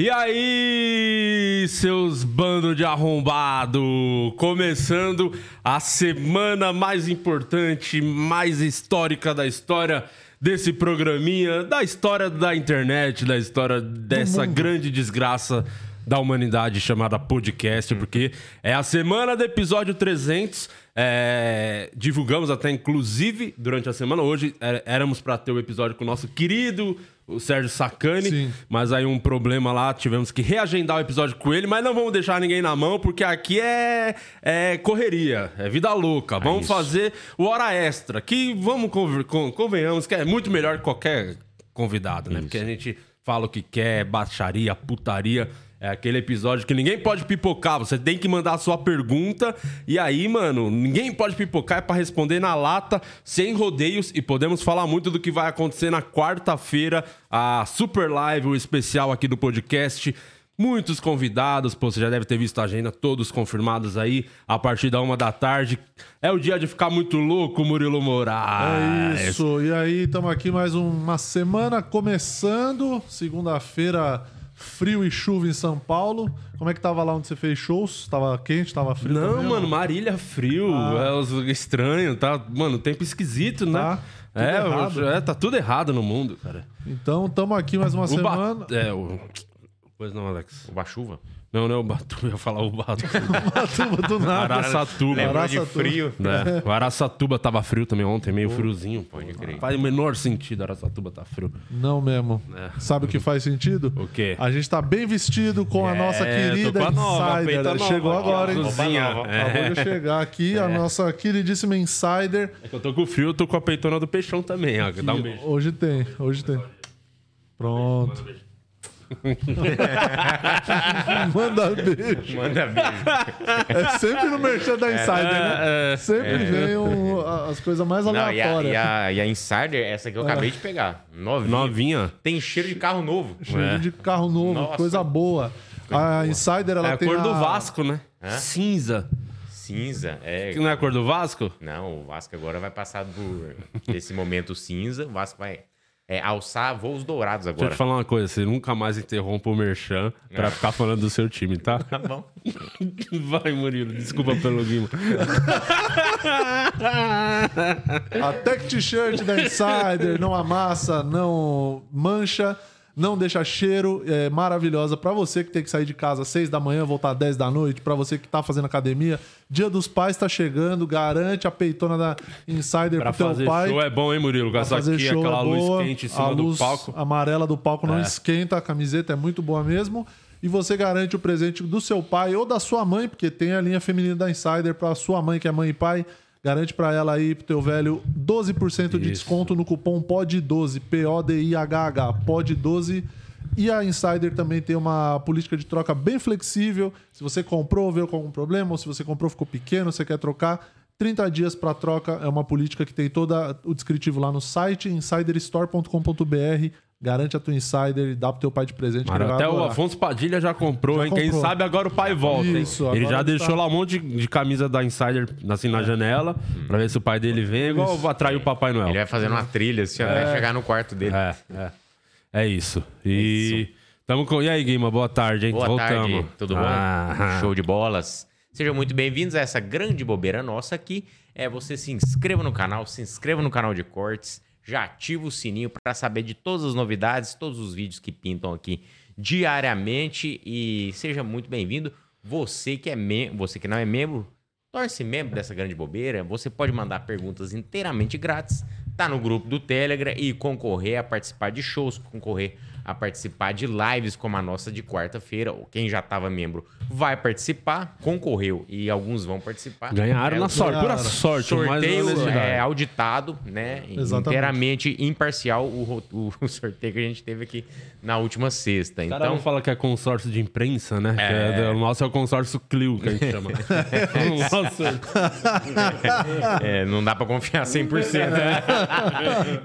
E aí, seus bandos de arrombado! Começando a semana mais importante, mais histórica da história desse programinha, da história da internet, da história dessa grande desgraça da humanidade chamada podcast, porque é a semana do episódio 300. é, divulgamos até, inclusive, durante a semana. Hoje é, éramos para ter o episódio com o nosso querido o Sérgio Sacani, Sim. mas aí um problema lá, tivemos que reagendar o episódio com ele, mas não vamos deixar ninguém na mão, porque aqui é, é correria, é vida louca. Vamos isso. fazer o hora extra, que vamos convenhamos que é muito melhor que qualquer convidado, né? Porque a gente fala o que quer, baixaria, putaria. É aquele episódio que ninguém pode pipocar, você tem que mandar a sua pergunta e aí, mano, ninguém pode pipocar, é pra responder na lata, sem rodeios e podemos falar muito do que vai acontecer na quarta-feira, a super live, o especial aqui do podcast. Muitos convidados, pô, você já deve ter visto a agenda, todos confirmados aí, a partir da uma da tarde. É o dia de ficar muito louco, Murilo Moraes. É isso. E aí, estamos aqui mais uma semana começando. Segunda-feira, frio e chuva em São Paulo. Como é que tava lá onde você fez shows? Tava quente, tava frio? Não, também, mano, Marília frio, é os- estranho, tá? Mano, tempo esquisito, né? Tá, tudo é, errado. o- é, tá tudo errado no mundo, cara. Então, estamos aqui mais uma O semana. Ba- É, o... Pois não, Alex. Uma chuva. Não, não é o Batu, eu ia falar o Batu. Do nada. Araçatuba. Lembrou de Araçatuba. frio? né? O Araçatuba tava frio também ontem, meio friozinho. Pode crer. Faz o menor sentido Araçatuba tá frio. Não mesmo. Sabe o que faz sentido? O quê? A gente tá bem vestido com a nossa É, querida tô com a nova, Insider. nova Chegou aqui, agora, hein? É. Acabou de chegar aqui a nossa queridíssima Insider. É que eu tô com frio, eu tô com a peitona do peixão também, ó. Dá um beijo. Hoje tem, hoje tem. Pronto. Manda beijo. Manda beijo. É sempre no merchan da Insider, né? É, Sempre vem um- as coisas mais Não, e a, aleatórias. e, a, e a Insider, essa que eu acabei de pegar. Novinha. Novinha. Tem cheiro de carro novo. Cheio É. de carro novo, Nossa. coisa boa. A Insider, ela É a tem cor do a- Vasco, né? Cinza. Cinza. É. Que não é a cor do Vasco? Não, o Vasco agora vai passar por esse momento cinza. O Vasco vai é, alçar voos dourados Deixa eu agora. te falar uma coisa, você nunca mais interrompa o Merchan pra ficar falando do seu time, tá? Tá bom. Vai, Murilo, desculpa pelo guima. A Tech T-shirt da Insider não amassa, não mancha, não deixa cheiro, é maravilhosa pra você que tem que sair de casa às 6 da manhã, voltar às 10 da noite, pra você que tá fazendo academia. Dia dos Pais tá chegando, garante a peitona da Insider Pra pro teu fazer pai. show é bom, hein, Murilo? Show aquela é luz boa, quente em a cima do luz palco. amarela do palco não É. esquenta, a camiseta é muito boa mesmo. E você garante o presente do seu pai ou da sua mãe, porque tem a linha feminina da Insider pra sua mãe, que é mãe e pai. Garante pra ela aí, pro teu velho, 12% de Isso. desconto no cupom POD12, P-O-D-I-H-H, POD12. E a Insider também tem uma política de troca bem flexível. Se você comprou, veio com algum problema, ou se você comprou, ficou pequeno, você quer trocar, 30 dias para troca. É uma política que tem todo o descritivo lá no site, insiderstore.com.br. Garante a tua Insider e dá pro teu pai de presente. vai Até o. Afonso Padilha já comprou, Já hein? Quem comprou. sabe agora o pai volta, hein? Isso, Ele já ele deixou tá- lá um monte de, de camisa da Insider assim na janela, pra ver se o pai dele vem, igual atrair o Papai Noel. Ele vai fazendo uma trilha assim, até chegar no quarto dele. É, é. É isso. E. Tamo com... E aí, Guima, boa tarde, hein? Boa Voltamos. tarde, tudo bom? Ah, Show de bolas. Sejam muito bem-vindos a essa grande bobeira nossa aqui. É você se inscreva no canal, se inscreva no canal de cortes, já ativa o sininho para saber de todas as novidades, todos os vídeos que pintam aqui diariamente e seja muito bem-vindo. Você que é você que não é membro, torne-se membro dessa grande bobeira. Você pode mandar perguntas inteiramente grátis, tá no grupo do Telegram e concorrer a participar de shows, concorrer a participar de lives como a nossa de quarta-feira. Ou Quem já estava membro vai participar, concorreu e alguns vão participar. Ganharam É, na sorte, pura sorte, sorteio é auditado, né? Exatamente. Inteiramente imparcial o, o- o sorteio que a gente teve aqui na última sexta. Cada Então, um fala que é consórcio de imprensa, né? Que é- o nosso é o consórcio Clio, que a gente chama. Nossa, É, não dá pra confiar 100%. né?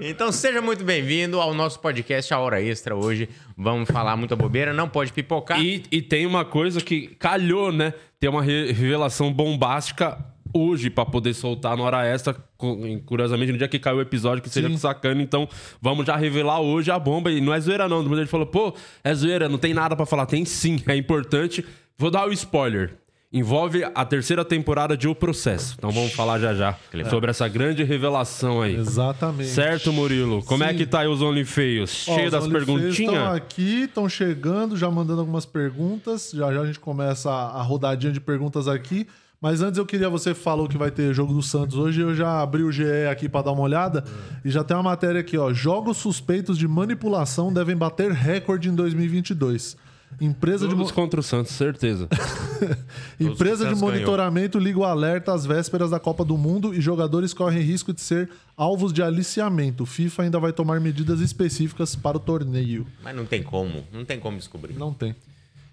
então seja muito bem-vindo ao nosso podcast A Hora Extra hoje. Vamos falar muita bobeira, não pode pipocar. E, e tem uma coisa que calhou, né? Tem uma re- revelação bombástica hoje pra poder soltar na hora extra, cu- curiosamente no dia que caiu o episódio, que seria Sim. com sacana. Então vamos já revelar hoje a bomba. E não é zoeira não, mas ele falou, pô, é zoeira, não tem nada pra falar. Tem sim, é importante. Vou dar o spoiler. Envolve a terceira temporada de O Processo. Então vamos falar já já sobre essa grande revelação aí. Exatamente. Certo, Murilo? Como é Sim. que tá aí os OnlyFeios? Cheio das OnlyFans Estão perguntinhas? aqui, estão chegando, já mandando algumas perguntas. Já já a gente começa a a rodadinha de perguntas aqui. Mas antes eu queria, você falou que vai ter jogo do Santos hoje, eu já abri o GE aqui para dar uma olhada e já tem uma matéria aqui, ó. Jogos suspeitos de manipulação devem bater recorde em 2022. Empresa de, Todos mo- contra o Santos, certeza. Empresa de monitoramento liga o alerta às vésperas da Copa do Mundo e jogadores correm risco de ser alvos de aliciamento. O FIFA ainda vai tomar medidas específicas para o torneio. Mas não tem como. Não tem como descobrir. Não tem.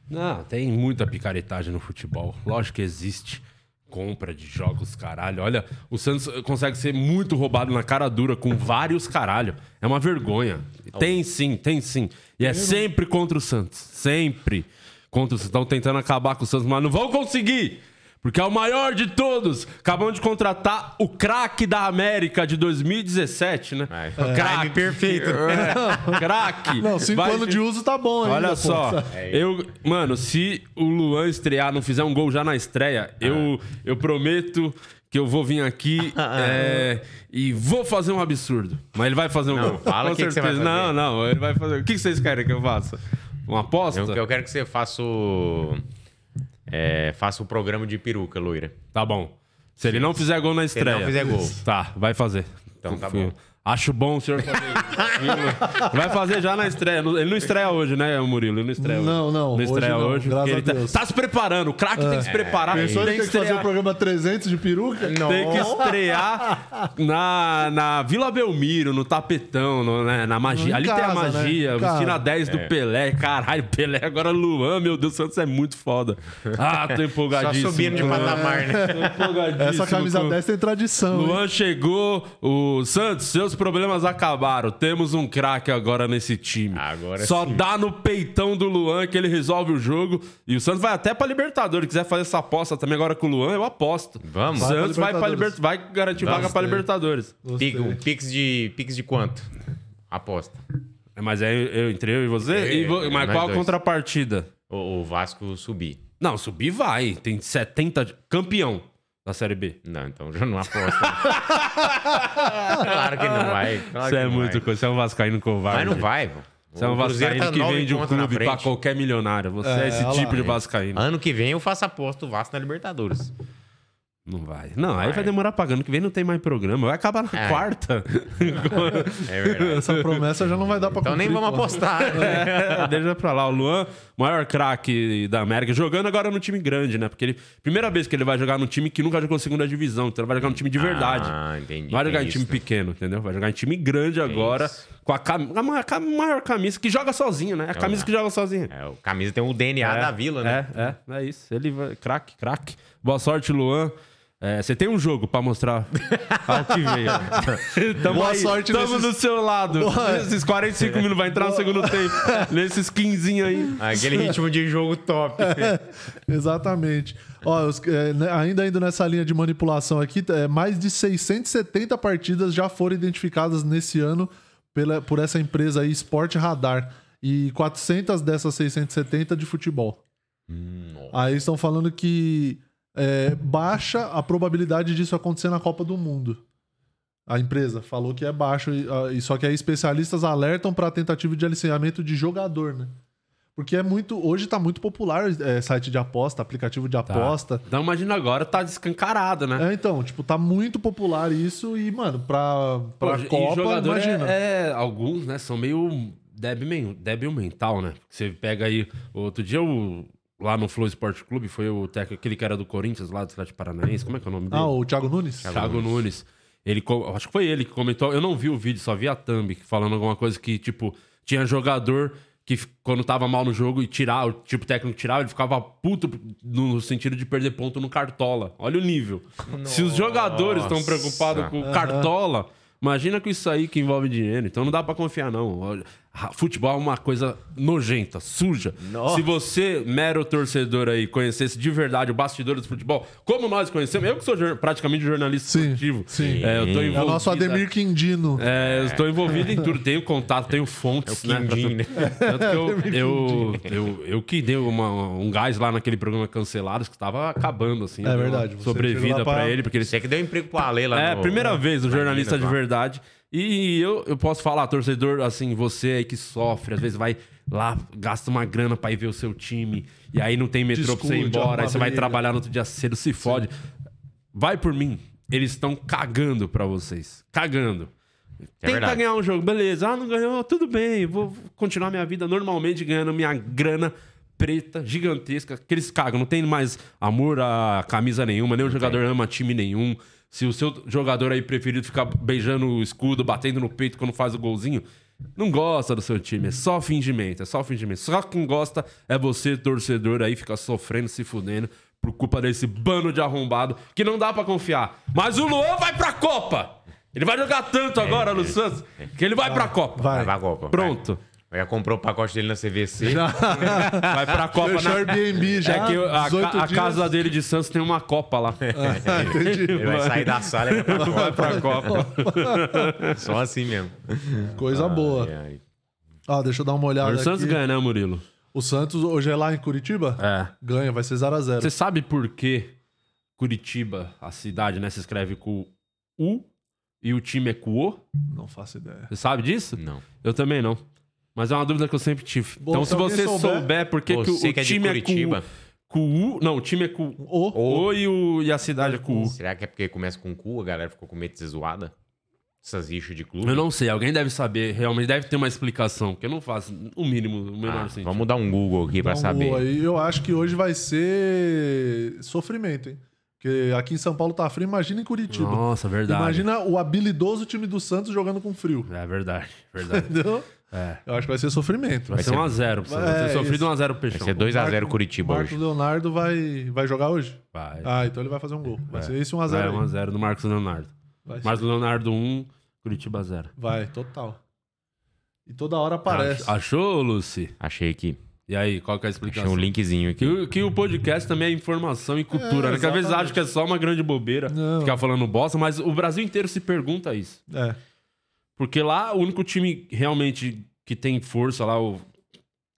Não, tem muita picaretagem no futebol. Lógico que existe. Compra de jogos, caralho. Olha, o Santos consegue ser muito roubado na cara dura com vários caralho. É uma vergonha. Tem sim, tem sim. E é sempre contra o Santos. Sempre contra o Santos. Estão tentando acabar com o Santos, mas não vão conseguir. Porque é o maior de todos. Acabamos de contratar o craque da América de 2017, né? Ai, Craque. time perfeito. É, craque. Não, cinco Vai- anos de uso tá bom ainda. Olha só, eu, mano, se o Luan estrear, não fizer um gol já na estreia, eu, eu prometo que eu vou vir aqui é, e vou fazer um absurdo. Mas ele vai fazer um Não, gol. fala Com o que que você certeza. vai Não, fazer. não, ele vai fazer. O que vocês querem que eu faça? Uma aposta? Eu, eu quero que você faça o. é, faça o programa de peruca, loira. Tá bom. Se ele não fizer gol na ele estreia. não fizer gol. Tá, vai fazer. Então tá bom. Acho bom o senhor fazer isso. Vai fazer já na estreia. Ele não estreia hoje, né, Murilo? Ele não estreia hoje. Não, não, Não estreia hoje não, hoje. graças porque a ele tá, Deus. tá se preparando. O craque tem que se preparar. Pensou tem ele que fazer o programa 300 de peruca? Tem que estrear na, na Vila Belmiro, no tapetão, no- né, na magia. Em Ali tem a casa, né? magia, vestindo casa. a 10 do Pelé. Caralho, Pelé agora Luan, meu Deus, o Santos é muito foda. Ah, tô Só empolgadíssimo. subindo de patamar, né? Tô empolgadíssimo Essa camisa com- 10 tem tradição. hein? Luan chegou, o Santos, seus problemas acabaram. Temos um craque agora nesse time. Agora Só sim. dá no peitão do Luan que ele resolve o jogo. E o Santos vai até pra Libertadores. Quiser fazer essa aposta também agora com o Luan, eu aposto. Vamos. O Vai pra Santos vai, pra Libertadores. liber... vai garantir Vamos, vaga pra. Libertadores. Gostei. Pix, um pix de, pix de quanto? Aposta. Mas é eu entre eu e você? Eu- E vo- eu- Mas qual a dois. contrapartida? O, o Vasco subir. Não, subir vai. Tem 70. de- Campeão da Série B. Não, então já não aposta. claro que não vai. Claro Você que é não muito coisa. Você é um vascaíno covarde. Mas não vai, pô. Você é um O vascaíno tá que vende um pontos na clube pra qualquer milionário. Você é, É, esse tipo lá. de vascaíno. Ano que vem eu faço aposta do Vasco na Libertadores. Não vai. Não, aí Vai. vai demorar pagando. Que vem não tem mais programa. Vai acabar na É. quarta. É verdade. Essa promessa já não vai dar pra Então nem cumprir, vamos pô. apostar. É, deixa pra lá. O Luan, maior craque da América, jogando agora no time grande, né? Porque ele, primeira vez que ele vai jogar num time que nunca jogou segunda divisão. Então ele vai jogar num time de verdade. Ah, entendi. Não vai jogar em time pequeno, entendeu? Vai jogar em time grande agora, isso. com a, cam- a ma- a maior camisa, que joga sozinho, né? A camisa que joga sozinho. É, o camisa tem o DNA da vila, né? É, é, é isso. Ele vai. Craque, craque. Boa sorte, Luan. É, você tem um jogo pra mostrar ao que veio. Tamo Boa aí, sorte Tamo nesses- do seu lado. Nesses 45 minutos, vai entrar no segundo tempo. Nesses 15 aí. Aquele ritmo de jogo top. Exatamente. Ó, os- é, né, ainda indo nessa linha de manipulação aqui, é, mais de 670 partidas já foram identificadas nesse ano pela, por essa empresa aí, Sport Radar. E 400 dessas 670 de futebol. Aí estão falando que é, baixa a probabilidade disso acontecer na Copa do Mundo. A empresa falou que é baixo, e, ah, só que aí especialistas alertam para tentativa de aliciamento de jogador, né? Porque é muito. Hoje tá muito popular é, site de aposta, aplicativo de aposta. Então imagina agora, tá descancarado, né? É, então, tipo, tá muito popular isso e, mano, pra, pra Pô, Copa, jogador é- imagina. É, alguns, né, são meio débil, débil mental, né? Você pega aí, outro dia o, lá no Flow Esporte Clube, foi o técnico, aquele que era do Corinthians, lá do Atlético Paranaense, como é que é o nome dele? Ah, o Thiago Nunes? Thiago Nunes. Ele, co- acho que foi ele que comentou. Eu não vi o vídeo, só vi a thumb falando alguma coisa que, tipo, tinha jogador que quando tava mal no jogo e tirar, o tipo técnico tirava, ele ficava puto no sentido de perder ponto no cartola. Olha o nível. Se os jogadores estão preocupados com o cartola, imagina com isso aí que envolve dinheiro. Então não dá pra confiar, não. Futebol é uma coisa nojenta, suja. Nossa. Se você, mero torcedor aí, conhecesse de verdade o bastidor do futebol, como nós conhecemos, eu que sou jor- praticamente jornalista Sim, esportivo, sim. é, eu tô É envolvido. É o nosso Ademir Quindino. É, eu estou envolvido em tudo, tenho contato, tenho fontes, né? Quindim, né? Tanto que eu, eu, eu, eu que dei uma- um gás lá naquele programa Cancelados que estava acabando, assim. É verdade, Sobrevida lá pra pra- ele, porque ele Você que deu emprego pro Ale lá é, no- primeira vez, o na jornalista Minas, de lá. verdade. E eu, eu posso falar, torcedor, assim, você aí que sofre, às vezes vai lá, gasta uma grana pra ir ver o seu time, e aí não tem metrô pra você ir Discute, embora, aí você vai trabalhar no outro dia cedo, se fode. Vai por mim. Eles estão cagando pra vocês. Cagando. É Tenta verdade. ganhar um jogo, beleza. Ah, não ganhou, tudo bem. Vou continuar minha vida normalmente ganhando minha grana preta, gigantesca, que eles cagam. Não tem mais amor a camisa nenhuma, nenhum jogador ama time nenhum. Se o seu jogador aí preferido ficar beijando o escudo, batendo no peito quando faz o golzinho, não gosta do seu time. É só fingimento, é só fingimento. Só quem gosta é você, torcedor, aí fica sofrendo, se fudendo por culpa desse bando de arrombado que não dá pra confiar. Mas o Luan vai pra Copa! Ele vai jogar tanto agora no Santos que ele vai pra Copa. Vai. Vai pra Copa. Pronto. Vai. Já comprou o pacote dele na CVC. Vai pra Copa Fechou na... Airbnb já. É que a, 18 a dias. casa dele de Santos tem uma Copa lá. Ah, entendi. Ele vai sair da sala e vai pra Copa. Vai pra Copa. Só assim mesmo. Coisa boa. Ai. Ó, deixa eu dar uma olhada o Santos aqui. ganha, né, Murilo? O Santos hoje é lá em Curitiba? É. Ganha, vai ser 0x0. Você sabe por que Curitiba, a cidade, né, se escreve com U e o time é com O? Não faço ideia. Você sabe disso? Não. Eu também não. Mas é uma dúvida que eu sempre tive. Bom, então, se você souber- souber, por que, que o, o que é de time é Curitiba. com, com U. Não, o time é com O. O e, o, e a cidade é com U. Será que é porque começa com cu, a galera ficou com medo de ser zoada? Essas rixas de clube? Eu não sei, alguém deve saber, realmente deve ter uma explicação, porque eu não faço o mínimo, o menor Ah, sentido. vamos dar um Google aqui pra Dá um saber. gol aí. Eu acho que hoje vai ser sofrimento, hein? Porque aqui em São Paulo tá frio, imagina em Curitiba. Nossa, verdade. Imagina o habilidoso time do Santos jogando com frio. É verdade, verdade. Entendeu? É. Eu acho que vai ser sofrimento. Vai ser 1x0 pra você. Vai É, ser sofrido isso. 1x0 pro Vai Peixão. ser 2x0 Curitiba Marcos hoje. Leonardo vai, vai jogar hoje? Vai. Ah, então ele vai fazer um gol. Vai ser esse 1x0. Vai aí. 1x0 no Marcos Leonardo. Vai, ser. Marcos Leonardo 1, Curitiba 0. vai, total. E toda hora aparece. Ach- Achou, Lucy? Achei aqui. E aí, qual que é a Achei explicação? um linkzinho Que, aqui. o- que o podcast também é informação e cultura, É, né? Que às vezes acho que é só uma grande bobeira Não. ficar falando bosta, mas o Brasil inteiro se pergunta isso. É. Porque lá o único time realmente que tem força lá, o,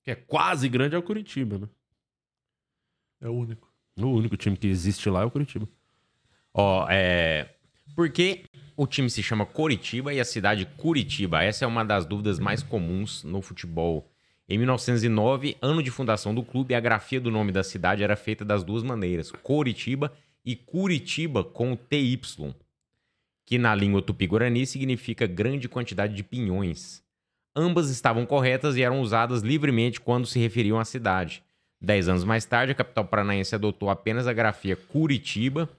que é quase grande, é o Curitiba, né? É o único. O único time que existe lá é o Curitiba. Ó, é. Por que o time se chama Coritiba e a cidade Curitiba? Essa é uma das dúvidas mais comuns no futebol. Em 1909, ano de fundação do clube, a grafia do nome da cidade era feita das duas maneiras: Coritiba e Curitiba com TY, que na língua tupi-guarani significa grande quantidade de pinhões. Ambas estavam corretas e eram usadas livremente quando se referiam à cidade. Dez anos mais tarde, a capital paranaense adotou apenas a grafia Curitiba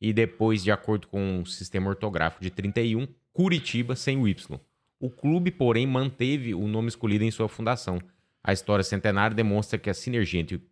e depois, de acordo com o sistema ortográfico de 31, Curitiba sem o Y. O clube, porém, manteve o nome escolhido em sua fundação. A história centenária demonstra que a sinergia entre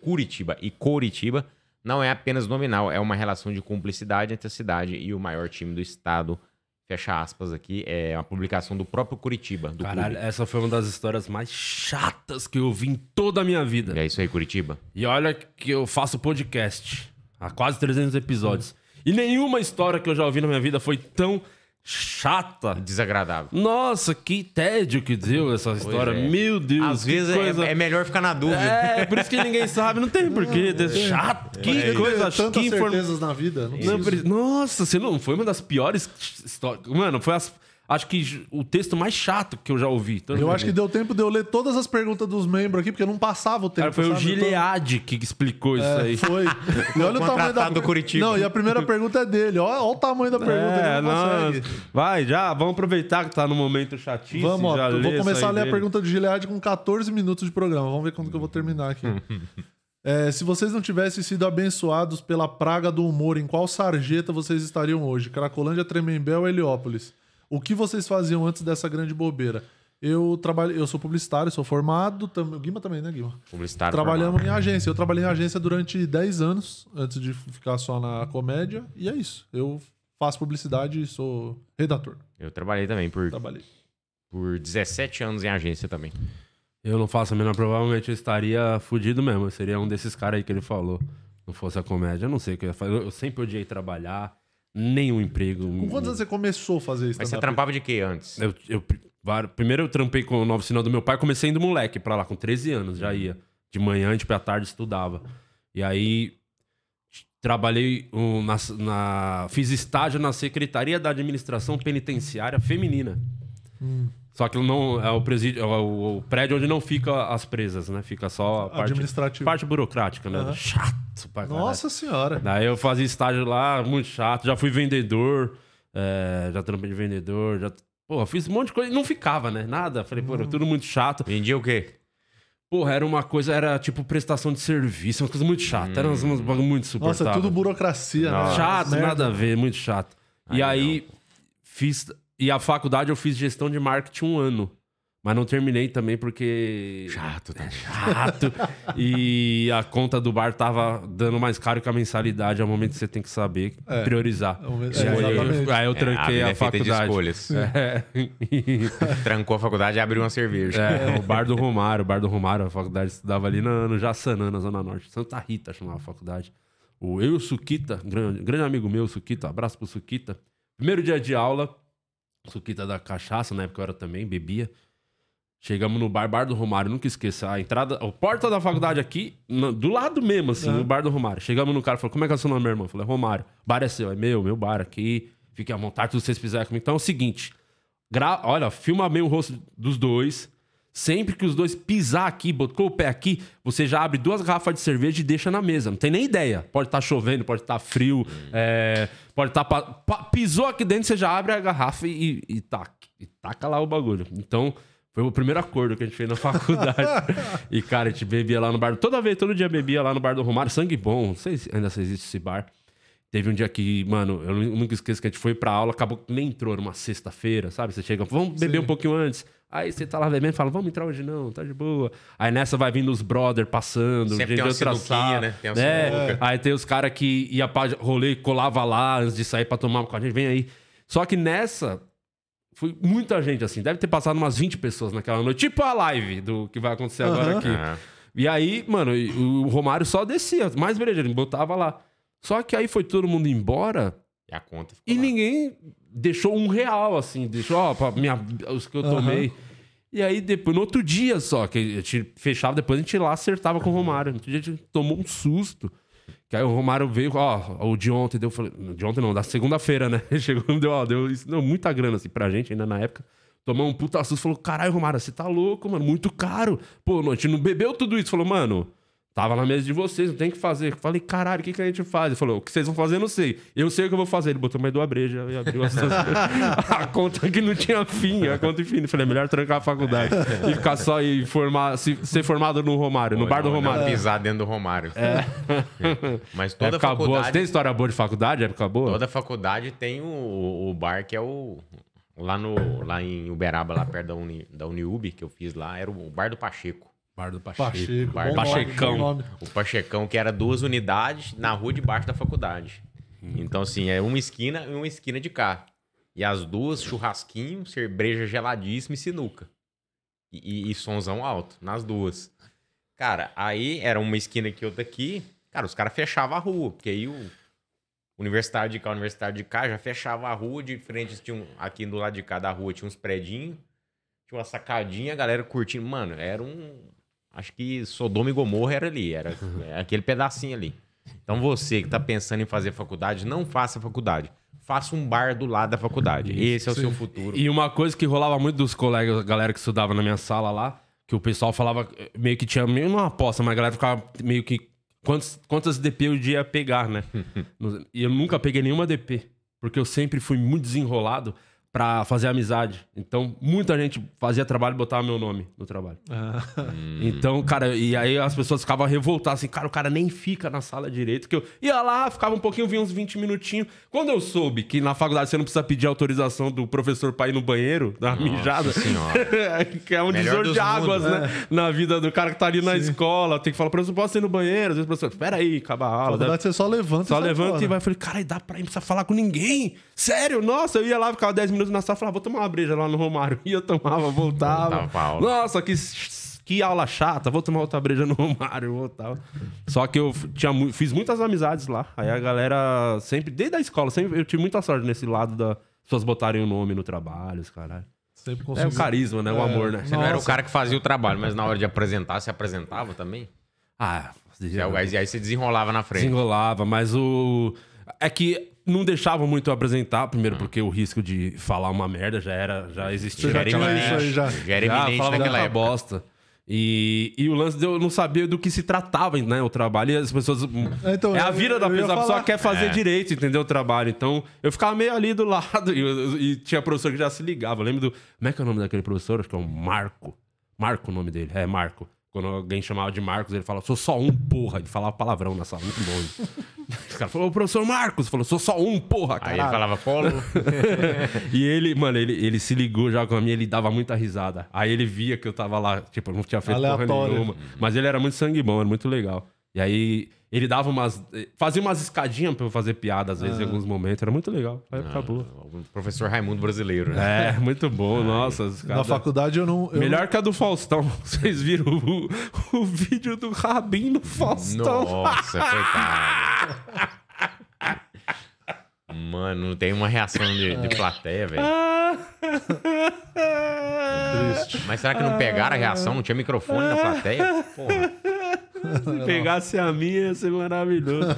Curitiba e Coritiba não é apenas nominal, é uma relação de cumplicidade entre a cidade e o maior time do estado. Fecha aspas aqui, é uma publicação do próprio Curitiba, do Caralho, clube. essa foi uma das histórias mais chatas que eu vi em toda a minha vida. E é isso aí, Curitiba. E olha que eu faço podcast há quase 300 episódios. E nenhuma história que eu já ouvi na minha vida foi tão chata. Desagradável. Nossa, que tédio que deu essa história. é. Meu Deus. Às vezes é- coisa... é, melhor ficar na dúvida. É, por isso que ninguém sabe. Não tem porquê. de- Chato. Que Tem coisa tantas que informa- certezas na vida. Não Não, Nossa, você não foi uma das piores histórias. Mano, foi as- acho que o texto mais chato que eu já ouvi. Eu acho que deu tempo de eu ler todas as perguntas dos membros aqui, porque não passava o tempo. Cara, foi o sabe? Então- Gilead que explicou isso aí. É, foi. E olha o tamanho da do Curitiba. Não, e a primeira pergunta é dele. Olha, olha o tamanho da pergunta, É, ele não não, vai, já, vamos aproveitar que tá no momento chatice. Vamos, ó, já eu lê vou começar aí a ler a dele. pergunta do Gilead com 14 minutos de programa. Vamos ver quando que eu vou terminar aqui. É, se vocês não tivessem sido abençoados pela praga do humor, em qual sarjeta vocês estariam hoje? Cracolândia, Tremembé ou Heliópolis? O que vocês faziam antes dessa grande bobeira? Eu trabalho, eu sou publicitário, sou formado, tam... o Guima também, né, Guima? Publicitário Trabalhamos formal. em agência. Eu trabalhei em agência durante 10 anos, antes de ficar só na comédia. E é isso. Eu faço publicidade e sou redator. Eu trabalhei também por Trabalhei. por 17 anos em agência também. Eu não faço a menor, provavelmente eu estaria fudido mesmo. Eu seria um desses caras aí que ele falou. Não fosse a comédia. Eu não sei o que eu ia fazer. Eu sempre odiei trabalhar, nenhum emprego. Com quantos anos você começou a fazer isso? Mas você trampava de quê antes? Eu, eu- primeiro eu trampei com o novo sinal do meu pai, comecei indo moleque pra lá, com 13 anos, já ia. De manhã, tipo, à tarde estudava. E aí trabalhei um, na, na- Fiz estágio na Secretaria da Administração Penitenciária Feminina. Só que não é o presídio, é o, o prédio onde não fica as presas, né? Fica só a parte, parte burocrática, né? Chato pra caralho. Nossa senhora. Daí eu fazia estágio lá, muito chato. Já fui vendedor, é, já trampei de vendedor, já. Pô, fiz um monte de coisa e não ficava, né? Nada. Falei, pô, era tudo muito chato. Vendia o quê? Porra, era uma coisa, era tipo prestação de serviço, uma coisa muito chata. Era umas, umas bagulho muito Nossa, insuportável. é tudo burocracia, né? Chato, Merda. nada a ver, muito chato. e aí, fiz. E a faculdade eu fiz gestão de marketing um ano. Mas não terminei também porque. Chato, tá? Chato. e a conta do bar tava dando mais caro que a mensalidade. É o momento que você tem que saber É. priorizar. É o momento- é, aí, eu, exatamente. aí eu a tranquei vida a, é feita de faculdade. escolhas. É. Trancou a faculdade e abriu uma cerveja. É, o Bar do Romário, o Bar do Romário, a faculdade estudava ali no, no Jaçanã, na Zona Norte. Santa Rita chamava a faculdade. O eu e o Suquita, grande, grande amigo meu, o Suquita, abraço pro Suquita. Primeiro dia de aula, Suquita da cachaça, na época eu era também, bebia. Chegamos no bar, Bar do Romário, nunca esqueça. A entrada, a porta da faculdade aqui, no- do lado mesmo, assim, no Bar do Romário. Chegamos no cara, falou, como é que é o seu nome, meu irmão? Eu falei, Romário. Bar é seu, é meu, meu bar aqui. Fique à vontade, tudo que vocês fizerem comigo. Então é o seguinte, gra... olha, filma bem o rosto dos dois. Sempre que os dois pisar aqui, botou o pé aqui, você já abre duas garrafas de cerveja e deixa na mesa. Não tem nem ideia. Pode estar chovendo, pode estar frio, é, pode estar. pisou aqui dentro, você já abre a garrafa e, e, taca, e taca lá o bagulho. Então, foi o primeiro acordo que a gente fez na faculdade. e, cara, a gente bebia lá no bar. Toda vez, todo dia bebia lá no bar do Romário. Sangue bom. Não sei se ainda se existe esse bar. Teve um dia que, mano, eu nu- nunca esqueço que a gente foi pra aula, acabou que nem entrou numa sexta-feira, sabe? Você chega, vamos beber um pouquinho antes. Aí você tá lá bebendo e fala, vamos entrar hoje não, tá de boa. Aí nessa vai vindo os brother passando, Sempre gente tem de uma outra sala. né? Tem uma É, sinuca. Aí tem os caras que ia pra rolê colava lá antes de sair pra tomar com a gente, vem aí. Só que nessa, foi muita gente assim, deve ter passado umas 20 pessoas naquela noite, tipo a live do que vai acontecer agora Aham. aqui. Aham. E aí, mano, o Romário só descia, mais ele botava lá. Só que aí foi todo mundo embora E a conta ficou e lá. ninguém deixou um real, assim. Deixou, ó, pra minha, os que eu tomei. E aí, depois, no outro dia só, que a gente fechava, depois a gente lá acertava com o Romário. No outro dia a gente tomou um susto. Que aí o Romário veio, ó, o de ontem deu. falei, De ontem não, da segunda-feira, né? Ele chegou e me deu, ó, deu, isso deu muita grana, assim, pra gente ainda na época. Tomou um puta susto, falou, caralho, Romário, você tá louco, mano, muito caro. Pô, a gente não bebeu tudo isso. Falou, mano, tava na mesa de vocês, não tem o que fazer. Eu Falei, caralho, o que, que a gente faz? Ele falou, o que vocês vão fazer, eu não sei. Eu sei o que eu vou fazer. Ele botou mais duas brejas e abriu as A conta que não tinha fim, a conta infinita. Falei, é melhor trancar a faculdade e ficar só e formar, se, ser formado no Romário, no Pô, bar do Romário. pisar dentro do Romário. É. Mas toda época boa. faculdade, Tem história boa de faculdade? Época boa? toda faculdade tem o, o bar que é o... Lá, no, lá em Uberaba, lá perto da, Uni, da Uniub, que eu fiz lá, era o bar do Pacheco. Bar do Pacheco. Pacheco. Bar- nome, Pachecão. nome. O Pachecão, que era duas unidades na rua debaixo da faculdade. Então, assim, é uma esquina e uma esquina de cá. E as duas, churrasquinho, cerveja geladíssima e sinuca. E, e, e sonzão alto, nas duas. Cara, aí era uma esquina aqui, outra aqui. Cara, os caras fechavam a rua, porque aí o universitário de cá, o universitário de cá já fechava a rua, de frente tinha um, aqui do lado de cá da rua tinha uns predinhos, tinha uma sacadinha, a galera curtindo. Mano, era um. Acho que Sodoma e Gomorra era ali, era é aquele pedacinho ali. Então você que tá pensando em fazer faculdade, não faça faculdade. Faça um bar do lado da faculdade. Esse é o seu futuro. E uma coisa que rolava muito dos colegas, a galera que estudava na minha sala lá, que o pessoal falava, eh, meio que tinha, meio não aposta, mas a galera ficava meio que. Quantos, quantas DP eu ia pegar, né? E eu nunca peguei nenhuma DP, porque eu sempre fui muito desenrolado pra fazer amizade. Então, muita gente fazia trabalho e botava meu nome no trabalho. Então, cara, e aí as pessoas ficavam revoltadas assim, cara, o cara nem fica na sala direito, que eu ia lá, ficava um pouquinho, vinha uns 20 minutinhos. Quando eu soube que na faculdade você não precisa pedir autorização do professor pra ir no banheiro, dar uma mijada, senhora. que é um Melhor de águas, mundos, né? Na vida do cara que tá ali na escola, tem que falar, professor, posso ir no banheiro? Às vezes o professor, espera aí, acaba a Na aula. verdade, você só levanta Só levanta e vai. Eu falei, cara, dá pra ir, não precisa falar com ninguém. Sério? Nossa, eu ia lá, ficava 10 minutos minutos na sala, falava, vou tomar uma breja lá no Romário. E eu tomava, voltava. Voltava. Nossa, que, que aula chata, vou tomar outra breja no Romário, voltava. Só que eu tinha, fiz muitas amizades lá. Aí a galera sempre, desde a escola, sempre, eu tive muita sorte nesse lado da pessoas botarem o nome no trabalho, os caralho. Sempre É o carisma, né? O É. amor, né? Você não era o cara que fazia o trabalho, mas na hora de apresentar, você apresentava também? Ah, E aí aí você desenrolava na frente. desenrolava, mas o. É que não deixavam muito eu apresentar, primeiro porque o risco de falar uma merda já era, já existia. Já época. isso aí já. Já era Já, eminente falava naquela época. bosta. E, e o lance de eu não saber do que se tratava, né? O trabalho e as pessoas. É, então, é a eu- vida da eu pessoa, a pessoa quer fazer É. direito, entendeu? O trabalho. Então, eu ficava meio ali do lado e, eu- e tinha professor que já se ligava. Eu lembro do. Como é que é o nome daquele professor? Acho que é o Marco. Marco o nome dele. É, Marco. Quando alguém chamava de Marcos, ele falava, sou só um, porra. Ele falava palavrão na sala, muito bom. isso. Os caras falaram, o professor Marcos falou, sou só um, porra, Aí caralho. ele falava, Polo. E ele, mano, ele, ele se ligou já com a minha, ele dava muita risada. Aí ele via que eu tava lá, tipo, eu não tinha feito porra Aleatório. nenhuma. Mas ele era muito sangue bom, era muito legal. E aí ele dava umas. Fazia umas escadinhas pra eu fazer piada, às vezes, em alguns momentos. Era muito legal. Aí acabou. o professor Raimundo brasileiro, né? É, muito bom, nossa. as Na faculdade eu não. eu Melhor que a do Faustão. Vocês viram o, o vídeo do Rabin no Faustão? Nossa, coitado. Mano, não tem uma reação de, de plateia, velho. Triste. Mas será que não pegaram a reação? Não tinha microfone na plateia? Porra. Se pegasse a minha, ia ser maravilhoso.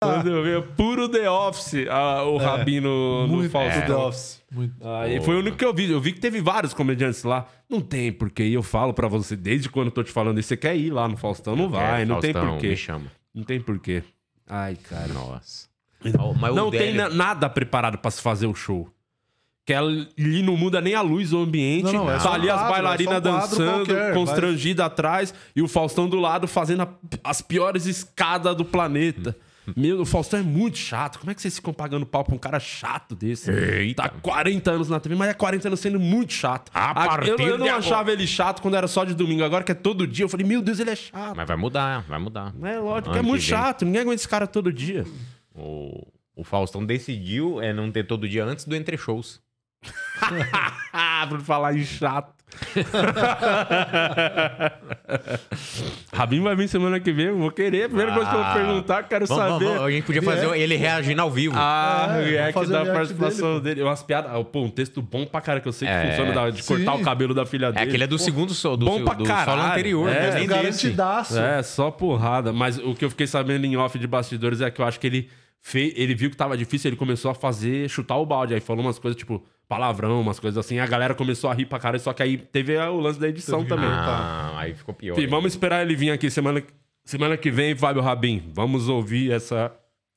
Quando eu vi, é puro The Office, a- o Rabin no, no Faustão. The Office. Muito. Ah, e foi o único que eu vi. Eu vi que teve vários comediantes lá. Não tem porquê. E eu falo pra você, desde quando eu tô te falando isso, você quer ir lá no Faustão? Não vai, É, não tem Faustão, porquê. Me chama. Não tem porquê. Ai, cara. Nossa. Mas o Não tem na- nada preparado pra se fazer o show. Que ali não muda nem a luz, o ambiente. Não, não, é tá ali um as quadro, bailarinas é um quadro dançando, qualquer, constrangida atrás, e o Faustão do lado fazendo a- as piores escadas do planeta. Meu, o Faustão é muito chato. Como é que vocês ficam pagando pau pra um cara chato desse? Eita. Tá 40 anos na TV, mas é 40 anos sendo muito chato. A Ah, eu, eu não de achava agora. ele chato quando era só de domingo. Agora que é todo dia, eu falei, meu Deus, ele é chato. Mas vai mudar, vai mudar. É lógico, é muito chato. Ninguém aguenta esse cara todo dia. O, o Faustão decidiu é, não ter todo dia antes do Entre Shows. Ah, pra falar em chato. Rabin vai vir semana que vem, eu vou querer. A primeira coisa que eu vou Ah. perguntar, quero Vamos, saber. vamos, a gente podia fazer React. ele reagindo ao vivo. Ah, É, o react da participação dele, dele. Umas piadas. ah, Pô, um texto bom pra cara, que eu sei que É. funciona da- de cortar Sim. o cabelo da filha é dele. aquele é do segundo solo, do, Bom pra do caralho. solo anterior, É, não é nem. Garantidaço. É, só porrada. Mas o que eu fiquei sabendo em off de bastidores é que eu acho que ele ele viu que tava difícil, ele começou a fazer, chutar o balde. Aí falou umas coisas tipo palavrão, umas coisas assim. A galera começou a rir pra caralho, só que aí teve o lance da edição também. Ah, aí ficou pior. Fih, vamos esperar ele vir aqui semana, semana que vem, Fábio Rabin. Vamos ouvir essa,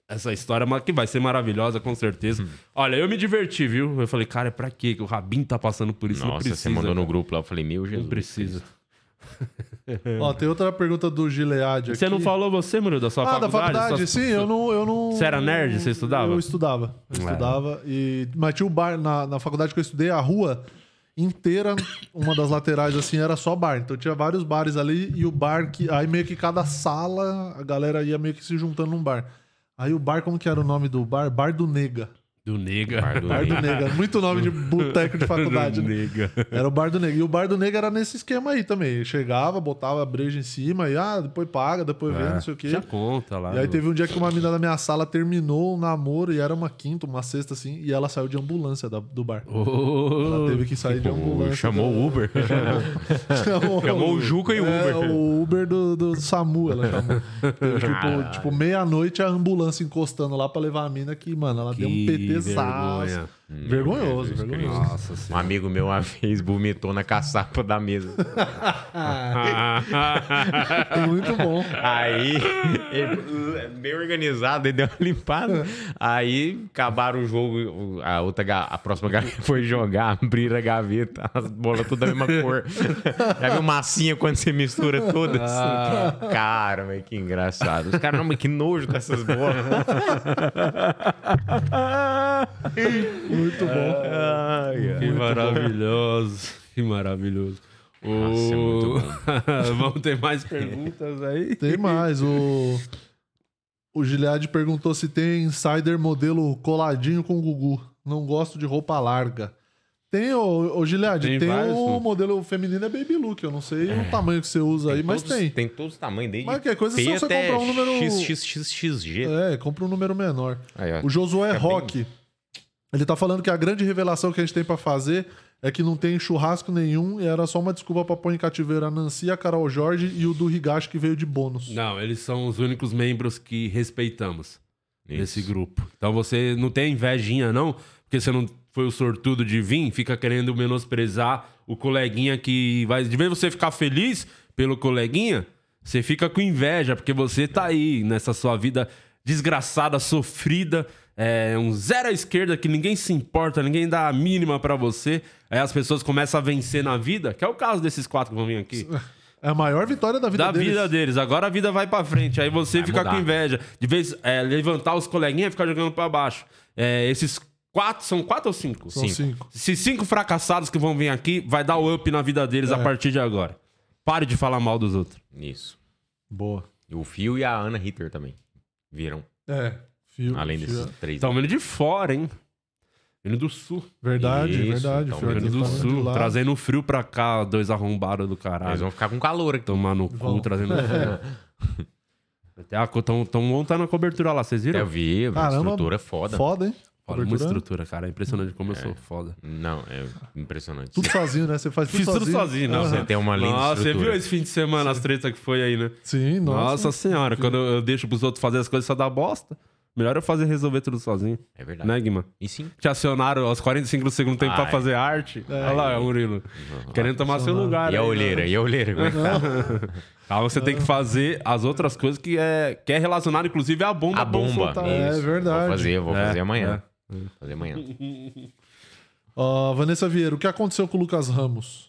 essa história, que vai ser maravilhosa, com certeza. Hum. Olha, eu me diverti, viu? Eu falei, cara, pra quê que o Rabin tá passando por isso? não Nossa, precisa. você mandou no cara. grupo lá, eu falei, meu Jesus. Não precisa. Ó, tem outra pergunta do Gilead aqui. Você não falou você, mano, da sua Ah, da faculdade? faculdade, Sua- sim, eu não, eu não. Você era nerd? Você estudava? Eu estudava. Eu É. estudava. E, mas tinha o bar na, na faculdade que eu estudei, a rua inteira, uma das laterais assim, era só bar. Então tinha vários bares ali e o bar que. Aí meio que cada sala, a galera ia meio que se juntando num bar. Aí o bar, como que era o nome do bar? Bar do Nega. Do Nega. Bar do Bar do Nega. Muito nome de boteco de faculdade, Do né? Nega. Era o bar do Nega. E o bar do Nega era nesse esquema aí também. Chegava, botava a breja em cima e, ah, depois paga, depois vê, não sei o quê. Já conta lá. E aí teve um dia que uma menina da minha sala terminou o namoro e era uma quinta, uma sexta assim, e ela saiu de ambulância da- do bar. Ô, Ela teve que sair de ambulância. chamou o Uber. chamou, Chamou o Juca e o É, Uber. o Uber do, do SAMU, ela chamou. Teve, tipo, tipo, meia-noite a ambulância encostando lá pra levar a mina que, mano, ela deu um Que PTzaço. vergonha. Vergonhoso, Jesus vergonhoso. Nossa Um amigo meu uma vez vomitou na caçapa da mesa. Muito bom. Aí, ele, bem organizado, ele deu uma limpada. Aí, acabaram o jogo, a, outra, a próxima galera foi jogar, abrir a gaveta, as bolas todas da mesma cor. Já viu massinha quando você mistura todas? Cara, mas que engraçado. Os caras, não, mas que nojo dessas bolas. Muito bom. Ai. Que maravilhoso. Que maravilhoso. Nossa, é O- muito Vamos ter mais perguntas aí? Tem mais. O, o Gilead perguntou se tem insider modelo coladinho com o Gugu. Não gosto de roupa larga. Tem, o, o Gilead, Tem tem, vários, o modelo feminino é Baby Look. Eu não sei o tamanho que você usa aí, mas todos, tem. Tem todos os tamanhos, desde Mas qualquer coisa é só P você comprar um número- XXXG. É, compra um número menor. Aí, ó. O Josué Fica bem- Roque, ele tá falando que a grande revelação que a gente tem pra fazer é que não tem churrasco nenhum e era só uma desculpa pra pôr em cativeiro a Nancy, a Carol Jorge e o do Higashi que veio de bônus. Não, eles são os únicos membros que respeitamos Isso. nesse grupo. Então você não tem invejinha, não, porque você não foi o sortudo de vir, fica querendo menosprezar o coleguinha que vai. De vez você ficar feliz pelo coleguinha, você fica com inveja, porque você tá aí nessa sua vida desgraçada, sofrida. É um zero à esquerda que ninguém se importa, ninguém dá a mínima pra você. Aí as pessoas começam a vencer na vida, que é o caso desses quatro que vão vir aqui É a maior vitória da vida da deles. vida deles. Agora a vida vai pra frente. Aí você Vai fica mudar. com inveja. De vez é, levantar os coleguinhas e ficar jogando pra baixo. É, esses quatro, são quatro ou cinco? São cinco. Esses cinco fracassados que vão vir aqui, vai dar o up na vida deles É. a partir de agora. Pare de falar mal dos outros. Isso. Boa. E o Fio e a Ana Ritter também viram. É. Fio, Além fio- desses três. Estão vindo de fora, hein? Vindo do sul. Verdade, Isso, verdade. Fio Vindo do sul. Trazendo frio pra cá, dois arrombados do Eles caralho. vão ficar com calor aqui. Tomar no cu, Vão. trazendo frio. Estão montando a cobertura lá, vocês viram? Eu vi, a Caramba, estrutura é foda. Foda, hein? Olha, uma estrutura, cara. É impressionante como eu sou foda. Não, é impressionante. Tudo sozinho, né? Você faz tudo Fiz tudo sozinho. sozinho, não. Aham. Você tem uma linda Nossa, você estrutura. viu esse fim de semana as tretas que foi aí, né? Sim, Nossa, nossa. senhora, quando eu deixo pros outros fazer as coisas só dá bosta. Melhor eu fazer resolver tudo sozinho. É verdade. Né, Guima? E sim. Te acionaram aos 45 do segundo tempo pra Ai. fazer arte. Olha lá, Murilo. Querendo tomar seu lugar. E a aí, né? olheira, e a olheira. Como é que tá? Calma, você tem que fazer as outras coisas que é, que é relacionado, inclusive, à bomba. A pra bomba. É Isso. verdade. Vou fazer, vou É, fazer amanhã. Vou fazer amanhã. Ó, Vanessa Vieira, o que aconteceu com o Lucas Ramos?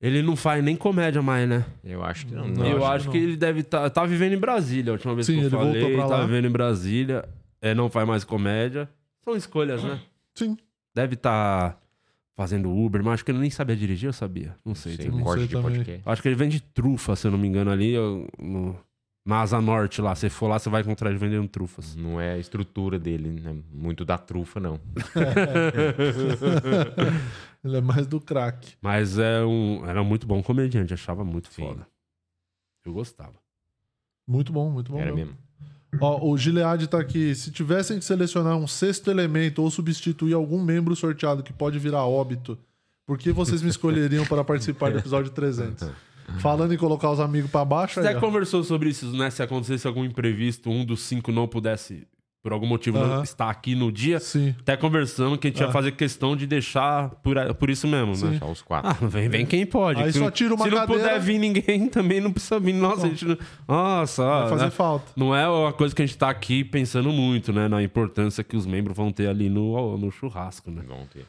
Ele não faz nem comédia mais, né? Eu acho que não. Não, eu acho acho que que, ele deve estar. Tá, vivendo em Brasília, a última vez Sim, que eu ele voltou falei. pra Tá lá. vivendo em Brasília. É, não faz mais comédia. São escolhas, né? Sim. Deve estar fazendo Uber, mas acho que ele nem sabia dirigir, eu sabia. Não sei. Não corte de podcast. Acho que ele vende trufa, se eu não me engano, ali eu- no, na Asa Norte lá. Se for lá, você vai encontrar ele vendendo trufas. Não é a estrutura dele, né? Muito da trufa, não. Ele é mais do crack. Mas é um, era um muito bom comediante, achava muito Sim. foda. Eu gostava. Muito bom, muito bom. Era mesmo. mesmo. Ó, o Gilead tá aqui. Se tivessem que selecionar um sexto elemento ou substituir algum membro sorteado que pode virar óbito, por que vocês me escolheriam para participar do episódio 300? Falando em colocar os amigos pra baixo, Você aí, ó. conversou sobre isso, né? Se acontecesse algum imprevisto, um dos cinco não pudesse, por algum motivo, não Aham. estar aqui no dia. Sim. Até conversamos que a gente ia fazer questão de deixar por, por isso mesmo, né? Só os quatro. Ah, vem, vem quem pode. Aí Se só não- tira uma Se não cadeira- puder vir ninguém, também não precisa vir. Nossa, a gente não... Nossa, Vai fazer né? falta. Não é uma coisa que a gente tá aqui pensando muito, né? Na importância que os membros vão ter ali no, no churrasco, né? Vão ter.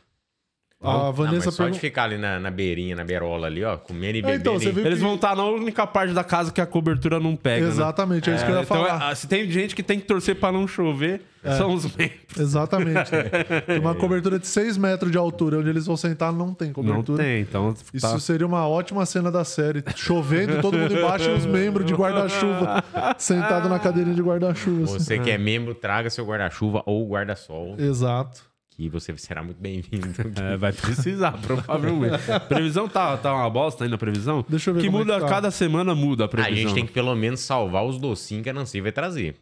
A Não, Vanessa mas só de ficar ali na, na beirinha, na beirola ali, ó, comendo e É, bebendo. então, você e- viu Eles vão estar na única parte da casa que a cobertura não pega, né? Exatamente, é isso que eu ia então, falar. é, se tem gente que tem que torcer pra não chover, É. são os membros. Exatamente. Tem uma cobertura de 6 metros de altura. Onde eles vão sentar, não tem Não cobertura. tem, então Isso tá... seria uma ótima cena da série. Chovendo, todo mundo embaixo e os membros de guarda-chuva sentado na cadeirinha de guarda-chuva. assim. Você que é membro, traga seu guarda-chuva ou guarda-sol, Exato. Que você será muito bem-vindo. É, vai precisar, provavelmente. previsão tá, tá uma bosta ainda, a previsão? Deixa eu ver Que como é muda, que tá. cada semana muda a a previsão. gente tem que pelo menos salvar os docinhos que a Nancy vai trazer.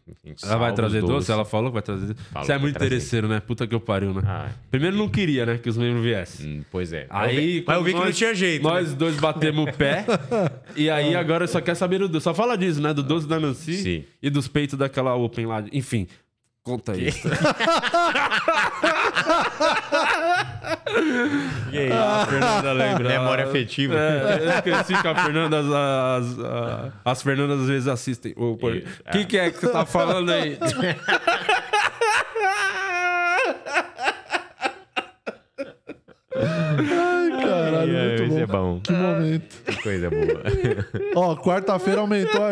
A Ela vai trazer doce? Ela falou que vai trazer. Falou Você é muito interesseiro, né? Puta que eu pariu, né? Ah, Primeiro não queria, né? Que os membros viessem. hum, pois é. Aí, mas eu vi que nós- não tinha jeito. Nós né? dois batemos o pé. e aí agora só quer saber do doce. Só fala disso, né? Do doce da Nancy Sim. e dos peitos daquela Open lá. Enfim, conta isso. E aí? A Fernanda lembra. Memória afetiva. É, eu esqueci que a Fernanda, as, as, as Fernandas às vezes assistem. O Isso. que, que é que você tá falando aí? Ai, caralho, muito bom. é bom. Que momento. Que coisa boa. Ó, quarta-feira aumentou a...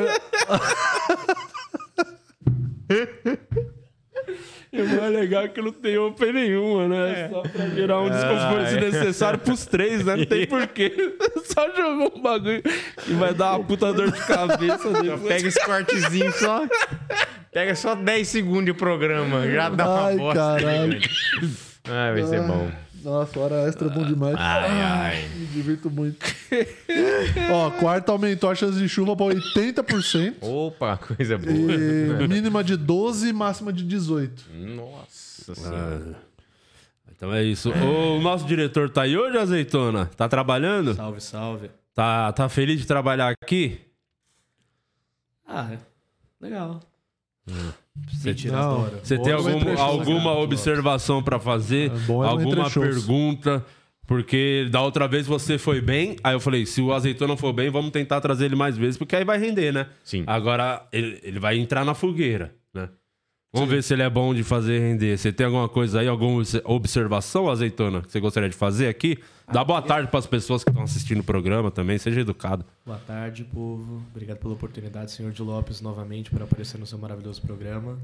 E o mais legal é que não tem open nenhuma, né? É. Só pra gerar um desconforto desnecessário pros três, né? Não tem porquê. Só jogou um bagulho que vai dar uma puta dor de cabeça depois. Pega esse cortezinho só. Pega só 10 segundos de programa. Já dá uma Ai, bosta. caralho. Ai, vai ser bom. Nossa, hora extra bom demais. Ai, ai. Me divirto muito. Ó, quarta aumentou a chance de chuva para 80%. Opa, coisa boa. E mínima de 12 e máxima de 18. Nossa senhora. Então é isso. O nosso diretor tá aí hoje, Azeitona? Tá trabalhando? Salve, salve. Tá, tá feliz de trabalhar aqui? Ah, é. legal. Você, Mentiras, Não. adoro. você tem algum- alguma cara. observação pra fazer? É é um alguma pergunta? Porque da outra vez você foi bem, aí eu falei, se o azeitona for bem, vamos tentar trazer ele mais vezes, porque aí vai render, né? Sim. Agora ele, ele vai entrar na fogueira, Vamos ver se ele é bom de fazer render. Você tem alguma coisa aí, alguma obse- observação, azeitona, que você gostaria de fazer aqui? Dá boa tarde pras pessoas que estão assistindo o programa também, seja educado. Boa tarde, povo. Obrigado pela oportunidade, senhor de Lopes, novamente, por aparecer no seu maravilhoso programa.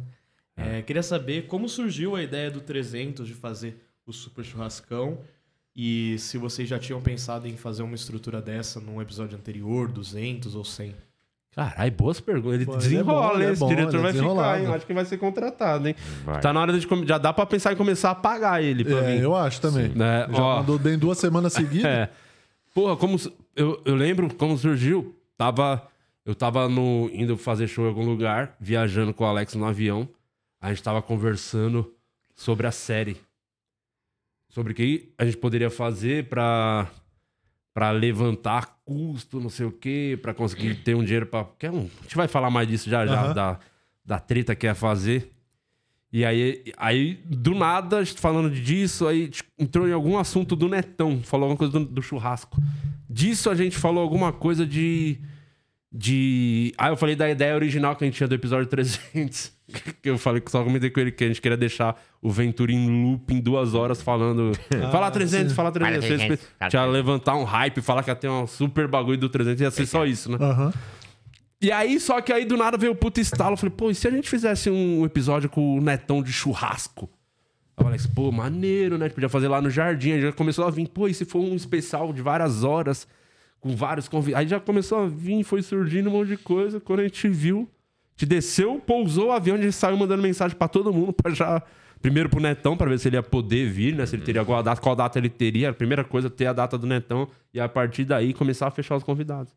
É, queria saber como surgiu a ideia do 300 de fazer o Super Churrascão e se vocês já tinham pensado em fazer uma estrutura dessa num episódio anterior, 200 ou 100. Caralho, boas perguntas. Ele Pô, ele é desenrola, bom, ele hein? é Esse bom, diretor é vai ficar, hein? Acho que vai ser contratado, hein? Vai. Tá na hora de. Já dá pra pensar em começar a pagar ele pra É, mim. eu acho também. Né? Já Ó, mandou bem duas semanas seguidas. É. Porra, como. Eu, eu lembro como surgiu. Tava. Eu tava no, indo fazer show em algum lugar, viajando com o Alex no avião. A gente tava conversando sobre a série. Sobre o que a gente poderia fazer pra, pra levantar custo, não sei o quê, pra conseguir ter um dinheiro pra. Quer um, a gente vai falar mais disso já, já, Aham. da, da treta que é fazer. E aí, aí, do nada, falando disso, aí entrou em algum assunto do Netão, falou alguma coisa do, do churrasco. Disso a gente falou alguma coisa de. De. Ah, eu falei da ideia original que a gente tinha do episódio 300. Que eu falei que só comentei com ele que a gente queria deixar o Ventura em loop em duas horas falando. fala 300, fala 300. Fala 300, fala Tinha 300. levantar um hype, falar que ia ter um super bagulho do 300, ia ser só isso, né? Aham. E aí, só que aí do nada veio o puto estalo. Eu falei, pô, e se a gente fizesse um episódio com o Netão de churrasco? Aí o Alex, pô, maneiro, né? A gente podia fazer lá no jardim. Aí já começou a vir, pô, e se for um especial de várias horas, com vários convidados. Aí já começou a vir, foi surgindo um monte de coisa. Quando a gente viu, a gente desceu, pousou o avião, a gente saiu mandando mensagem pra todo mundo pra já. Primeiro pro Netão, pra ver se ele ia poder vir, né? Se ele teria alguma data, qual data ele teria. A primeira coisa, ter a data do Netão. E a partir daí começar a fechar os convidados.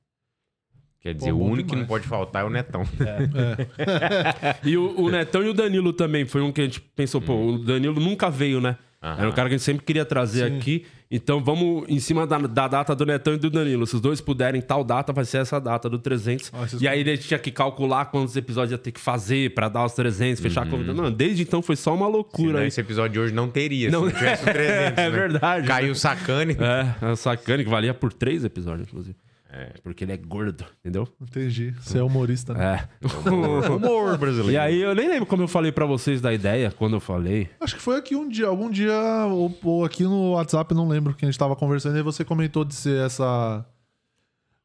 Quer dizer, Pô, o único que não demais. pode faltar é o Netão. E o, o Netão e o Danilo também. Foi um que a gente pensou, pô, o Danilo nunca veio, né? Aham. Era um cara que a gente sempre queria trazer aqui. Então vamos em cima da, da data do Netão e do Danilo. Se os dois puderem, tal data vai ser essa data do 300. Ah, esses e aí a gente tinha que calcular quantos episódios ia ter que fazer pra dar os 300, fechar a convidada. Não, desde então foi só uma loucura. Senão esse episódio de hoje não teria, Não- se não tivesse o 300. É né? verdade. Caiu o sacane. É, é o sacane que valia por três episódios, inclusive. É, porque ele é gordo, entendeu? Entendi. Você é humorista, né? É. Humor brasileiro. e aí eu nem lembro como eu falei pra vocês da ideia, quando eu falei. Acho que foi aqui um dia, algum dia, ou, ou aqui no WhatsApp, não lembro que a gente tava conversando, e você comentou de ser essa.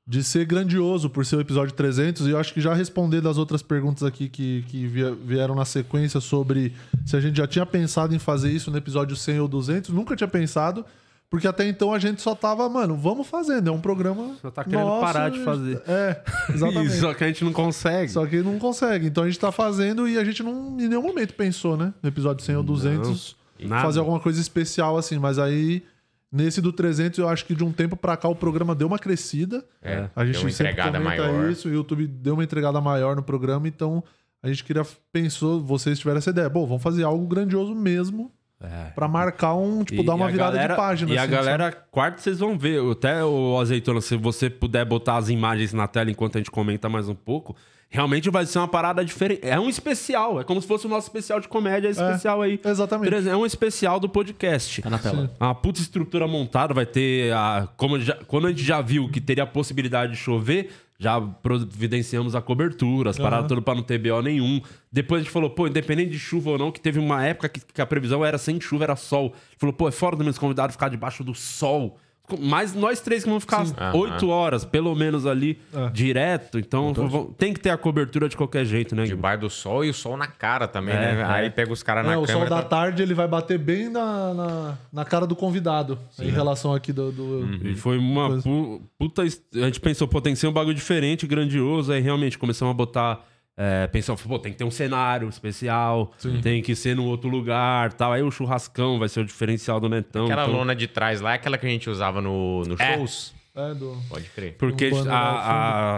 De ser grandioso por ser o episódio 300, e eu acho que já responder das outras perguntas aqui que, que vie- vieram na sequência sobre se a gente já tinha pensado em fazer isso no episódio 100 ou 200, nunca tinha pensado, porque até então a gente só tava, mano, vamos fazendo, é um programa. Só tá querendo nosso, parar de fazer. É, exatamente. Só que a gente não consegue. Só que não consegue. Então a gente tá fazendo e a gente não em nenhum momento pensou, né? No episódio 100 ou 200, nada. fazer alguma coisa especial assim. Mas aí, nesse do 300, eu acho que de um tempo pra cá o programa deu uma crescida. É, A gente deu uma sempre entregada comenta maior. isso, o YouTube deu uma entregada maior no programa, então a gente queria, pensou, vocês tiveram essa ideia. Bom, vamos fazer algo grandioso mesmo É. pra marcar um, tipo, E- dar uma a virada galera- de página. E a assim, galera, quarto vocês vão ver. Até o Azeitona, se você puder botar as imagens na tela enquanto a gente comenta mais um pouco, realmente vai ser uma parada diferente. É um especial, é como se fosse o nosso especial de comédia especial aí. exatamente. É um especial do podcast. Tá na tela. Uma puta estrutura montada, vai ter a. Como já- quando a gente já viu que teria a possibilidade de chover, já providenciamos a cobertura, as paradas tudo pra não ter BO nenhum. Depois a gente falou, pô, independente de chuva ou não, que teve uma época que, que a previsão era sem chuva, era sol. A gente falou, pô, é fora dos meus convidados ficar debaixo do sol. Mas nós três que vamos ficar oito horas, pelo menos, ali, direto. Então, vamos- tem que ter a cobertura de qualquer jeito, né? Debaixo do sol e o sol na cara também, É, né? é. Aí pega os caras na É, o sol câmera. da tá- tarde ele vai bater bem na, na, na cara do convidado, em relação aqui do. do- Uhum. E foi uma pu- puta. A gente pensou, pô, tem que ser um bagulho diferente, grandioso. Aí realmente começamos a botar É, pensou, pô, tem que ter um cenário especial, tem que ser num outro lugar tal. Aí o churrascão vai ser o diferencial do Netão. Aquela então- lona de trás lá é aquela que a gente usava no, no É. shows? É, do... Pode crer. Porque Um a,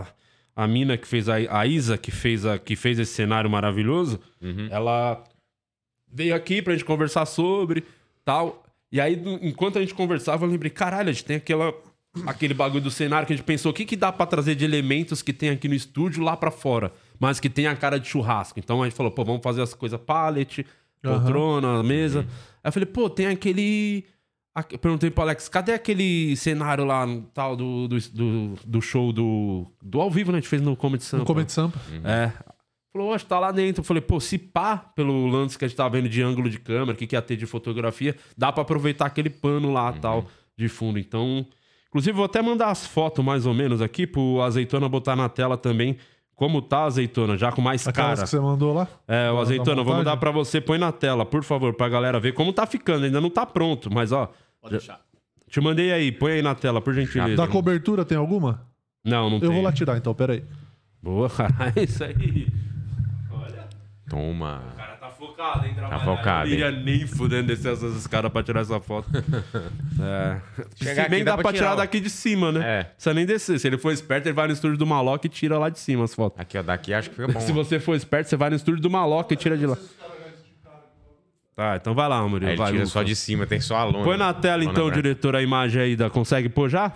a, a mina que fez, a, a Isa, que fez, a, que fez esse cenário maravilhoso, Uhum. ela veio aqui pra gente conversar sobre tal. E aí, do- enquanto a gente conversava, eu lembrei, caralho, a gente tem aquela, aquele bagulho do cenário que a gente pensou, o que, que dá pra trazer de elementos que tem aqui no estúdio lá pra fora, mas que tem a cara de churrasco. Então a gente falou, pô, vamos fazer as coisas pallet, poltrona, mesa. Aí eu falei, pô, tem aquele. aque- Perguntei pro Alex, cadê aquele cenário lá no tal do, do, do, do show do, do ao vivo, né? A gente fez no Comedy Sampa. No Comedy Sampa. É. Falou, acho que tá lá dentro. Eu falei, pô, se pá, pelo lance que a gente tava vendo de ângulo de câmera, o que, que ia ter de fotografia, dá pra aproveitar aquele pano lá tal, de fundo. Então, inclusive, vou até mandar as fotos mais ou menos aqui pro Azeitona botar na tela também. Como tá, Azeitona? Já com mais Aquelas cara. que você mandou lá? É, o Azeitona, vou mandar pra você. Põe na tela, por favor, pra galera ver como tá ficando. Ainda não tá pronto, mas ó, Pode deixar. te mandei aí. Põe aí na tela, por gentileza. Da cobertura tem alguma? Não, não Eu tem. vou lá tirar então, peraí. Boa, caralho, isso aí. Olha. Toma. Tá focado, hein? Trabalhar. focado, Eu não iria nem fudendo descer essas caras pra tirar essa foto. é. Chegar bem dá dá pra tirar tirar, daqui de cima, né? É. Precisa nem descer. Se ele for esperto, ele vai no estúdio do Maloca e tira lá de cima as fotos. Aqui, ó, daqui acho que fica bom. Se você for esperto, você vai no estúdio do Maloca e tira de lá. Tá, então vai lá, Murilo. Aí ele vai, tira Lufa. só de cima, tem só a lona. Põe na tela, Lona então, diretor, a imagem aí. Da... Consegue pôr já?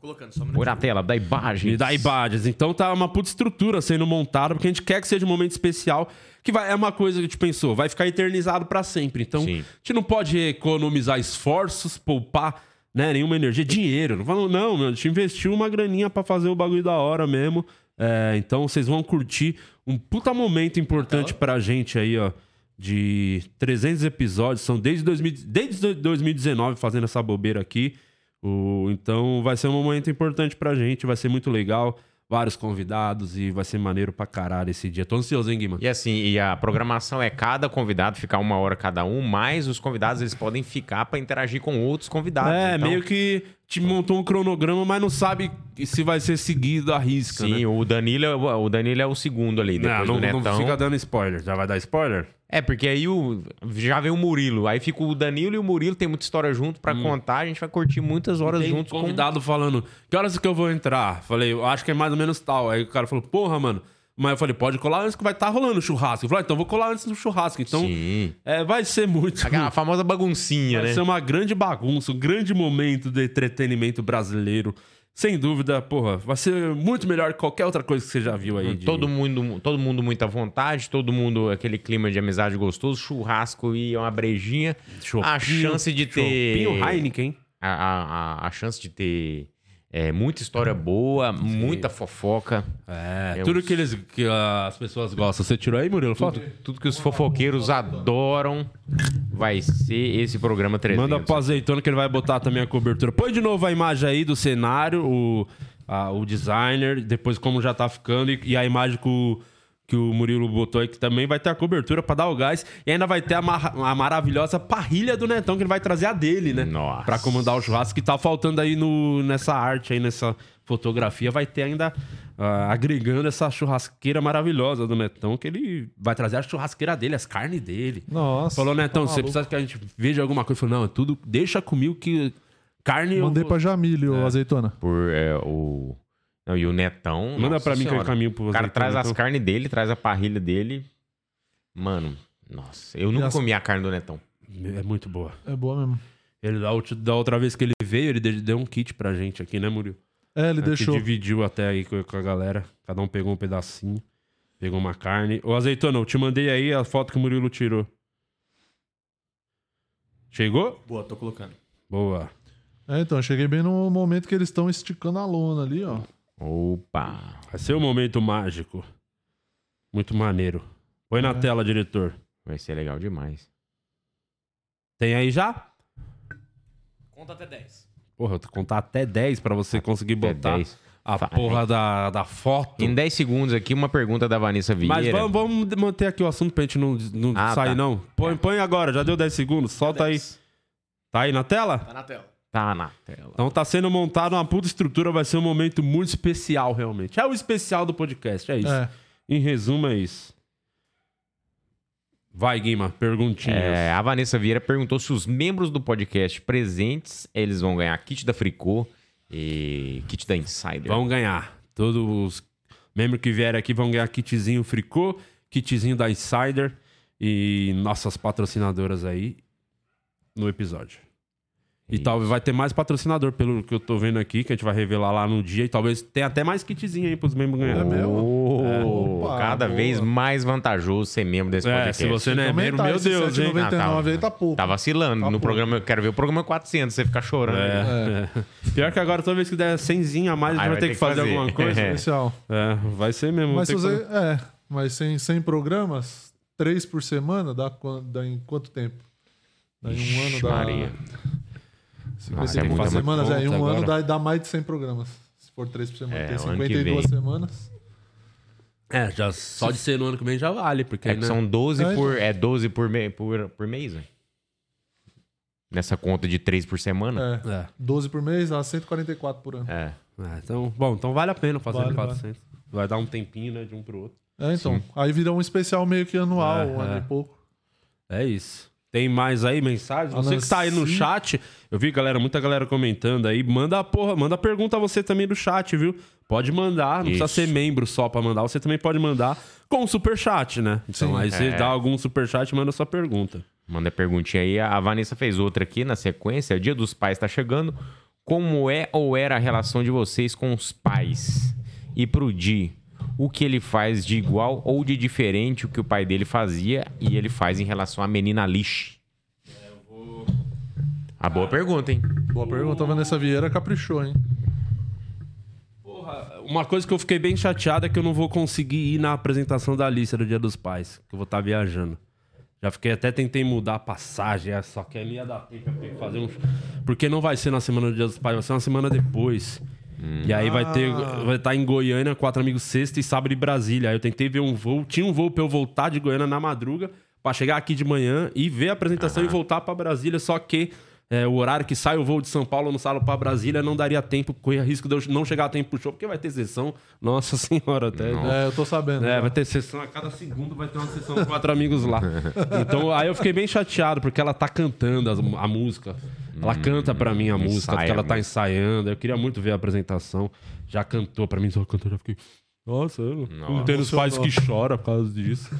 Colocando só um Põe na tela, da imagem. Me dá imagens. Então tá uma puta estrutura sendo montada, porque a gente quer que seja um momento especial, que vai, é uma coisa que a gente pensou, vai ficar eternizado pra sempre. Então, Sim. a gente não pode economizar esforços, poupar né, nenhuma energia, dinheiro. Não, falo, não, meu, a gente investiu uma graninha pra fazer o bagulho da hora mesmo. É, então vocês vão curtir um puta momento importante pra gente aí, ó. De 300 episódios, são desde, 2000, desde 2019 fazendo essa bobeira aqui. O, então vai ser um momento importante pra gente, vai ser muito legal. Vários convidados e vai ser maneiro pra caralho esse dia. Tô ansioso, hein, Guima? E assim, e a programação é cada convidado ficar uma hora cada um, mas os convidados eles podem ficar pra interagir com outros convidados. É, Então, meio que te montou um cronograma, mas não sabe se vai ser seguido à risca, Sim, né? o Danilo, é o- Danilo é o segundo ali, depois Não, do não, não Netão. fica dando spoiler. Já vai dar spoiler? É, porque aí o, já vem o Murilo. Aí fica o Danilo e o Murilo, tem muita história junto pra contar. A gente vai curtir muitas horas Hum. Tem juntos com... convidado falando, que horas que eu vou entrar? Falei, eu acho que é mais ou menos tal. Aí o cara falou, porra, mano. Mas eu falei, pode colar antes que vai estar rolando churrasco. Eu falei, ah, então vou colar antes do churrasco. Então, Sim. é, vai ser muito. A famosa baguncinha, Vai né? ser uma grande bagunça, um grande momento de entretenimento brasileiro. Sem dúvida, porra, vai ser muito melhor que qualquer outra coisa que você já viu aí. de- Todo mundo, todo mundo muita vontade, todo mundo aquele clima de amizade gostoso, churrasco e uma brejinha. Chopinho, a chance de ter Chopinho Heineken. a, a, a- a chance de ter é, muita história boa, muita fofoca. É, É tudo que, eles, que as pessoas gostam. Você tirou aí, Murilo? Foto? Tudo que os fofoqueiros adoram vai ser esse programa 300. Manda pro azeitona que ele vai botar também a cobertura. Põe de novo a imagem aí do cenário, o, a- o designer, depois como já tá ficando e, e a imagem o, que o Murilo botou aí, que também vai ter a cobertura pra dar o gás. E ainda vai ter a, mar- a maravilhosa parrilha do Netão, que ele vai trazer a dele, né? Nossa. Pra comandar o churrasco, que tá faltando aí no, nessa arte aí, nessa fotografia. Vai ter ainda ah, agregando essa churrasqueira maravilhosa do Netão, que ele vai trazer a churrasqueira dele, as carnes dele. Nossa. Falou, Netão, tá você precisa que a gente veja alguma coisa? Falou, não, é tudo, deixa comigo que carne eu Mandei vou- pra Jamile, É. o azeitona. Por é, o. Não, e o Netão. Manda pra mim que eu encaminho pro O cara azeitona, traz as carnes dele, traz a parrilha dele. Mano, nossa, eu nunca as- comi a carne do Netão. É muito boa. É boa mesmo. Ele, da, outra- da outra vez que ele veio, ele deu um kit pra gente aqui, né, Murilo? É, ele A deixou. dividiu até aí com com a galera. Cada um pegou um pedacinho. Pegou uma carne. Ô, azeitona, eu te mandei aí a foto que o Murilo tirou. Chegou? Boa, tô colocando. Boa. É, então, eu cheguei bem no momento que eles estão esticando a lona ali, ó. Opa! Vai ser um momento mágico. Muito maneiro. Põe na É. tela, diretor. Vai ser legal demais. Tem aí já? Conta até 10. Porra, eu contar até 10 pra você conseguir Até botar 10. a Vai. porra da, da foto. Em 10 segundos aqui, uma pergunta da Vanessa Vieira. Mas vamos, vamos manter aqui o assunto pra gente não, não Ah, sair, tá. não. Põe, põe agora, já deu 10 segundos. Solta aí. 10. Tá aí na tela? Tá na tela. Tá na tela. Então tá sendo montada uma puta estrutura, vai ser um momento muito especial, realmente. É o especial do podcast, é isso. É. Em resumo, é isso. Vai, Guima, perguntinhas. É, a Vanessa Vieira perguntou se os membros do podcast presentes, eles vão ganhar kit da Fricô e kit da Insider. Vão ganhar. Todos os membros que vierem aqui vão ganhar kitzinho Fricô, kitzinho da Insider e nossas patrocinadoras aí no episódio. E Isso. talvez vai ter mais patrocinador, pelo que eu tô vendo aqui, que a gente vai revelar lá no dia. E talvez tenha até mais kitzinho aí pros membros ganharem. É mesmo? Oh, Opa, cada boa. vez mais vantajoso ser membro desse É, podcast. se você não é membro, meu Deus, hein? 7,99 aí tá pouco. Tá vacilando. Tá no pouco. programa, eu quero ver o programa 400, você ficar chorando. É, é. Pior que agora, toda vez que der 100 a mais, a gente vai, ter que fazer, alguma coisa. É. Especial. É, vai ser mesmo. Mas se você. que É, mas sem, sem programas, três por semana, dá, dá em quanto tempo? Dá em um ano, Ixi, dá. Maria. Nossa, é 52 muita semanas, é, em um ano dá, dá mais de 100 programas. Se for três por semana, É, tem o ano que 52 vem. semanas. É, já só de ser no ano que vem já vale, porque É que né? são 12 É, por, é 12 por, me- por, por mês, velho. Nessa conta de 3 por semana. É, É. 12 por mês, dá 144 por ano. É. É, então, bom, então vale a pena fazer Vale, no 400. Vai dar um tempinho, né, de um pro outro. É, então. Aí vira um especial meio que anual, É, um ano é. e pouco. É isso. Tem mais aí mensagens? A Você que tá aí no chat, eu vi galera, muita galera comentando aí. Manda a porra, manda pergunta a você também do chat, viu? Pode mandar, não precisa Isso. ser membro só pra mandar, você também pode mandar com super chat, né? Então Sim. aí você É. dá algum super chat manda sua pergunta. Manda perguntinha aí. A Vanessa fez outra aqui na sequência. O Dia dos Pais tá chegando. Como é ou era a relação de vocês com os pais? E pro Di, o que ele faz de igual ou de diferente o que o pai dele fazia e ele faz em relação à menina lixe? A boa pergunta, hein? Boa pergunta, a Vanessa Vieira caprichou, hein? Porra, uma coisa que eu fiquei bem chateado é que eu não vou conseguir ir na apresentação da Alicia do Dia dos Pais, que eu vou estar viajando. Já fiquei até tentei mudar a passagem, é, só que ali ia dar tempo pra fazer um. Porque não vai ser na semana do Dia dos Pais, vai ser uma semana depois. E aí vai ter. Vai estar em Goiânia, quatro amigos sexta e sábado em Brasília. Aí eu tentei ver um voo. Tinha um voo pra eu voltar de Goiânia na madruga, pra chegar aqui de manhã e ver a apresentação e voltar pra Brasília. Só que é, o horário que sai o voo de São Paulo no salo pra Brasília não daria tempo, corria risco de eu não chegar a tempo pro show, porque vai ter sessão. Nossa senhora, até. É, eu tô sabendo. É, vai ter sessão a cada segundo, vai ter uma sessão com quatro amigos lá. Então, aí eu fiquei bem chateado, porque ela tá cantando as- a, música. Ela canta pra mim a música, porque ela tá a ensaiando. Eu queria muito ver a apresentação. Já cantou pra mim, só cantou, já fiquei. Nossa, eu não Nossa. entendo os pais que choram por causa disso.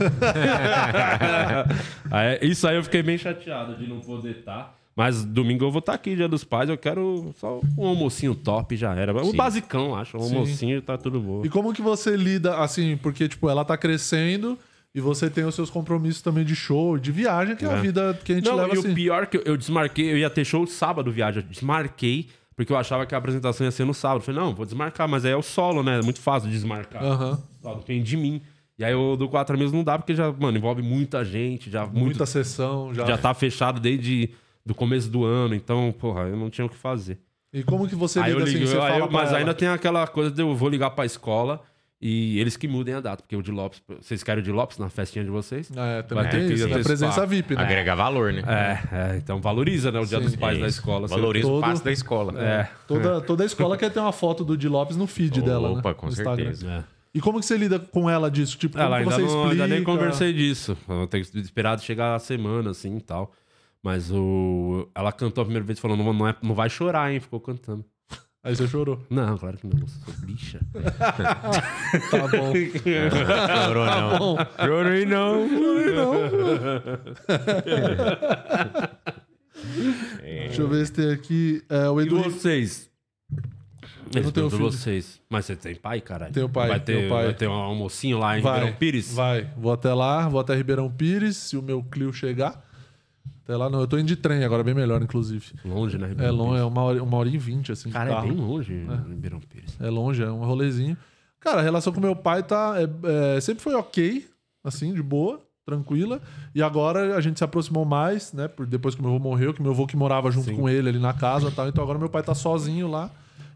Aí, isso aí eu fiquei bem chateado de não poder estar. Mas domingo eu vou estar aqui, Dia dos Pais. Eu quero só um almocinho top, já era. Um Sim. basicão, acho. Um Sim. almocinho e tá tudo bom. E como que você lida, assim, porque, tipo, ela tá crescendo e você tem os seus compromissos também de show, de viagem, que é, a É. vida que a gente Não, leva e assim. o pior que eu, eu desmarquei, eu ia ter show sábado viagem. Eu desmarquei, porque eu achava que a apresentação ia ser no sábado. Eu falei, não, vou desmarcar, mas aí é o solo, né? É muito fácil desmarcar. Aham. Só depende de mim. E aí o do Quatro Amigos não dá, porque já, mano, envolve muita gente, já, muito, Muita sessão já. já tá fechado desde do começo do ano, então, porra, eu não tinha o que fazer. E como que você aí lida eu assim? ligo, Você aí fala eu- mas ela, ainda tem aquela coisa de eu vou ligar pra escola e eles que mudem a data, porque o de Lopes, vocês querem o de Lopes na festinha de vocês? É, também Vai ter tem que isso. É antecipar. presença VIP, né? Agregar valor, né? É, é, então valoriza, né, o dia Sim. dos pais da escola. assim. Valoriza o todo- passo da escola. É. Toda, toda escola quer ter uma foto do Di Lopes no feed dela, né? Opa, com No Instagram. certeza. É. E como que você lida com ela disso? Tipo, como Ela que ainda, você não, explica? ainda nem conversei disso. Eu tenho esperado chegar a semana, assim e tal. Mas o... ela cantou a primeira vez falando, não, não, é, não vai chorar, hein? Ficou cantando. Aí você chorou. Não, claro que não. Sou bicha. Tá bom. Chorou não. bom. Chorei não. Deixa eu ver se tem aqui. É, o E Edu. vocês? Eu não tenho filho. vocês. Mas você tem pai, caralho? Tenho pai, Vai ter, pai. Vai ter um almocinho lá em Vai, Ribeirão Pires? vai. Vou até lá, vou até Ribeirão Pires, se o meu Clio chegar. Até lá, não. Eu tô indo de trem agora, bem melhor, inclusive. Longe, né? É Ribeirão longe, Pires? é uma hora, uma hora e vinte, assim, de Cara, é bem longe, Ribeirão Pires. É longe, é um rolezinho. Cara, a relação com meu pai tá. é- é, sempre foi ok, assim, de boa, tranquila. E agora a gente se aproximou mais, né? Por, depois que meu avô morreu, que meu avô que morava junto Sim. com ele ali na casa e tal. Então agora meu pai tá sozinho lá.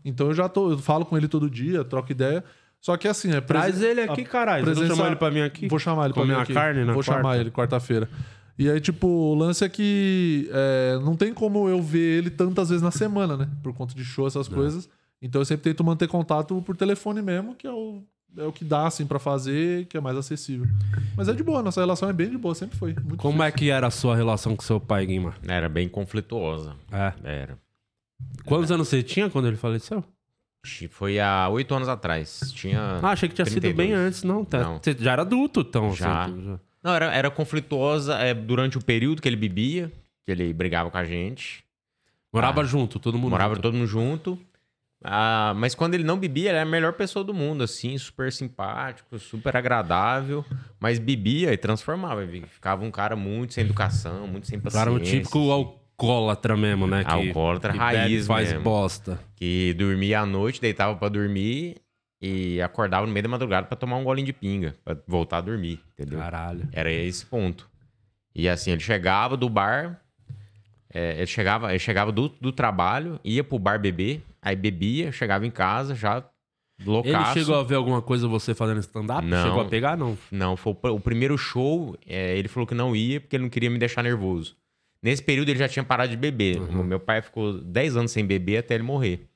Então eu já tô. Eu falo com ele todo dia, troco ideia. Só que assim, é. Traz ele aqui, caralho. Presença- chamar ele pra mim aqui? Vou chamar ele pra Comer uma aqui. carne na Vou quarta? chamar ele quarta-feira. E aí, tipo, o lance é que é, não tem como eu ver ele tantas vezes na semana, né? Por conta de show, essas coisas. Então eu sempre tento manter contato por telefone mesmo, que é o é o que dá, assim, pra fazer, que é mais acessível. Mas é de boa, nossa relação é bem de boa, sempre foi. Muito Como é que era a sua relação com seu pai, Guima? Era bem conflituosa. É. Era. Quantos anos você tinha quando ele faleceu? Foi há oito anos atrás. Tinha. Ah, achei que tinha sido 32. bem antes, não. Tá- Não. Você já era adulto, então. Já. você- Não, era, era conflituosa é, durante o período que ele bebia, que ele brigava com a gente. Morava Ah. junto, todo mundo. Morava junto. todo mundo junto. Ah, mas quando ele não bebia, ele era a melhor pessoa do mundo, assim, super simpático, super agradável. Mas bebia e transformava. Ficava um cara muito sem educação, muito sem O paciência. era um típico alcoólatra mesmo, né? Que, Alcoólatra que raiz faz mesmo. bosta. Que dormia à noite, deitava pra dormir e acordava no meio da madrugada pra tomar um golinho de pinga, pra voltar a dormir, entendeu? Caralho. Era esse ponto. E assim, ele chegava do bar, é, ele chegava, ele chegava do, do trabalho, ia pro bar beber, aí bebia, chegava em casa já loucaço. Ele chegou a ver alguma coisa você fazendo stand-up? Não. Chegou a pegar, não. Não, foi o, o primeiro show, é, ele falou que não ia porque ele não queria me deixar nervoso. Nesse período ele já tinha parado de beber. Uhum. Meu pai ficou 10 anos sem beber até ele morrer.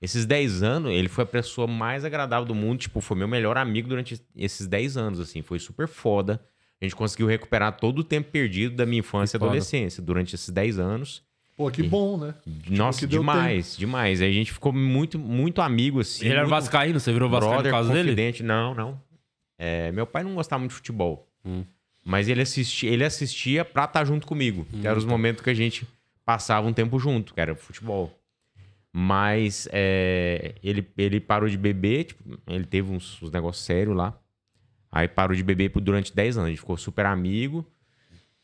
Esses 10 anos, ele foi a pessoa mais agradável do mundo. Tipo, foi meu melhor amigo durante esses 10 anos, assim. Foi super foda. A gente conseguiu recuperar todo o tempo perdido da minha infância e adolescência durante esses 10 anos. Pô, que bom, né? Nossa, que deu demais, demais. Aí a gente ficou muito, muito amigo, assim. ele era muito vascaíno, você virou vascaíno por causa dele? confidente. Não, não. É, meu pai não gostava muito de futebol. Hum. Mas ele assistia, ele assistia pra estar junto comigo. Que eram os momentos que a gente passava um tempo junto, que era futebol. Mas é, ele, ele parou de beber, tipo, ele teve uns, uns negócios sérios lá. Aí parou de beber por- durante 10 anos. A gente ficou super amigo.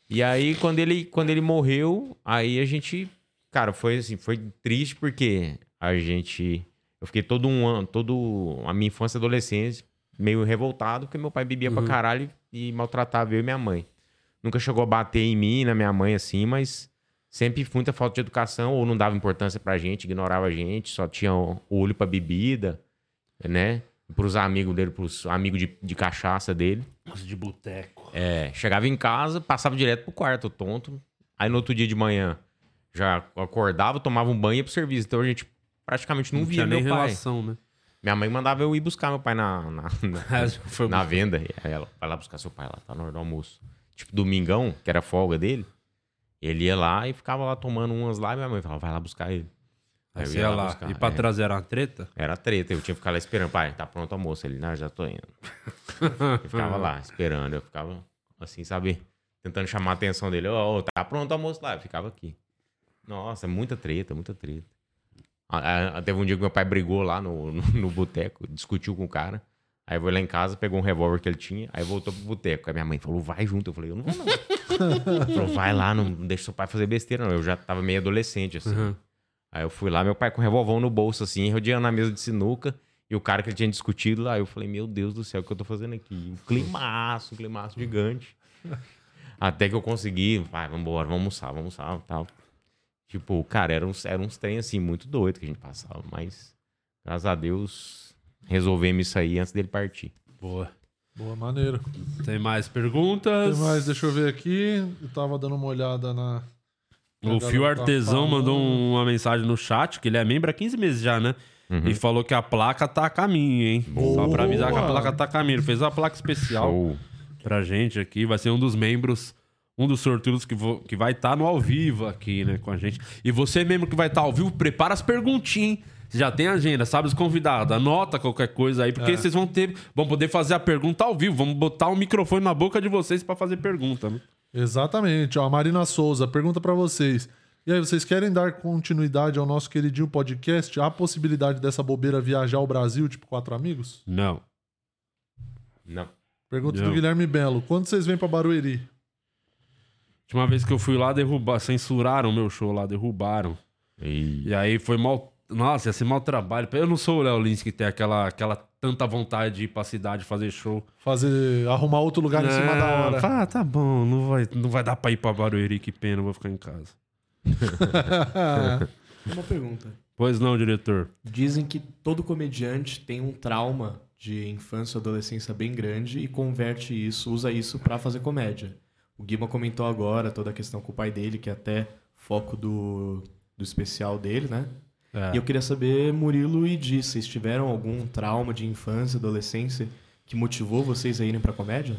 E aí, quando ele, quando ele morreu, aí a gente. Cara, foi assim, foi triste porque a gente. Eu fiquei todo um ano, todo a minha infância e adolescência meio revoltado, porque meu pai bebia pra caralho e maltratava eu e minha mãe. Nunca chegou a bater em mim na minha mãe assim, mas sempre muita falta de educação, ou não dava importância pra gente, ignorava a gente, só tinha o olho pra bebida, né? Pros amigos dele, pros amigos de, de cachaça dele. Nossa, de boteco. É, chegava em casa, passava direto pro quarto, tonto. Aí no outro dia de manhã já acordava, tomava um banho e ia pro serviço. Então a gente praticamente não, Não via tinha meu nem pai. relação, né? Minha mãe mandava eu ir buscar meu pai na, na, na, Foi na venda. E ela, vai lá buscar seu pai lá, tá na hora do almoço. Tipo, domingão, que era folga dele, ele ia lá e ficava lá tomando umas lá e minha mãe falava, vai lá buscar ele. Aí eu ia lá buscar, E pra é. trazer era uma treta? Era treta, eu tinha que ficar lá esperando. Pai, tá pronto o almoço. Ele, não, já tô indo. Eu ficava lá esperando, eu ficava assim, sabe? Tentando chamar a atenção dele. Ó, ó, tá pronto o almoço lá. Eu ficava aqui. Nossa, muita treta, muita treta. Ah, ah, Teve um dia que meu pai brigou lá no, no, no boteco, discutiu com o cara. Aí foi lá em casa, pegou um revólver que ele tinha, aí voltou pro boteco. Aí minha mãe falou, vai junto. Eu falei, eu não vou não. falou, vai lá, não deixa seu pai fazer besteira não. Eu já tava meio adolescente, assim. Uhum. Aí eu fui lá, meu pai com o revolvão no bolso, assim, rodeando na mesa de sinuca. E o cara que ele tinha discutido lá, eu falei, meu Deus do céu, o que eu tô fazendo aqui? Um climaço, um climaço gigante. Até que eu consegui, vai, vambora, vamos almoçar, vamos almoçar tal. Tipo, cara, eram uns, era uns trem assim, muito doido que a gente passava, mas graças a Deus resolvemos isso aí antes dele partir. Boa. Boa, maneiro. Tem mais perguntas? Tem mais, deixa eu ver aqui. Eu tava dando uma olhada na. O Fio tá Artesão falando. mandou um, uma mensagem no chat, que ele é membro há 15 meses já, né? Uhum. E falou que a placa tá a caminho, hein? Só pra avisar que a Boa. placa tá a caminho. Ele fez uma placa especial Show. pra gente aqui. Vai ser um dos membros, um dos sortudos que, vo- que vai estar no ao vivo aqui, né, com a gente. E você mesmo que vai estar ao vivo, prepara as perguntinhas, hein? Você já tem agenda, sabe os convidados, anota qualquer coisa aí, porque vocês vão ter, vão poder fazer a pergunta ao vivo. Vamos botar o microfone na boca de vocês pra fazer pergunta, né? Exatamente. Ó, a Marina Souza pergunta pra vocês. E aí, vocês querem dar continuidade ao nosso queridinho podcast? Há a possibilidade dessa bobeira viajar ao Brasil, tipo quatro amigos? Não. Não. Pergunta Não. do Guilherme Belo. Quando vocês vêm pra Barueri? Última vez que eu fui lá, derrubar, censuraram o meu show lá, derrubaram. E... E aí foi mal. Nossa, ia ser mau trabalho. Eu não sou o Léo Lins que tem aquela, aquela tanta vontade de ir pra cidade fazer show. Fazer. arrumar outro lugar em cima da hora. Ah, tá bom, não vai, não vai dar pra ir pra Barueri, que pena, eu vou ficar em casa. Uma pergunta. Pois não, diretor. Dizem que todo comediante tem um trauma de infância ou adolescência bem grande e converte isso, usa isso pra fazer comédia. O Guima comentou agora toda a questão com o pai dele, que é até foco do, do especial dele, né? É. E eu queria saber, Murilo e Di, vocês tiveram algum trauma de infância, adolescência que motivou vocês a irem pra comédia?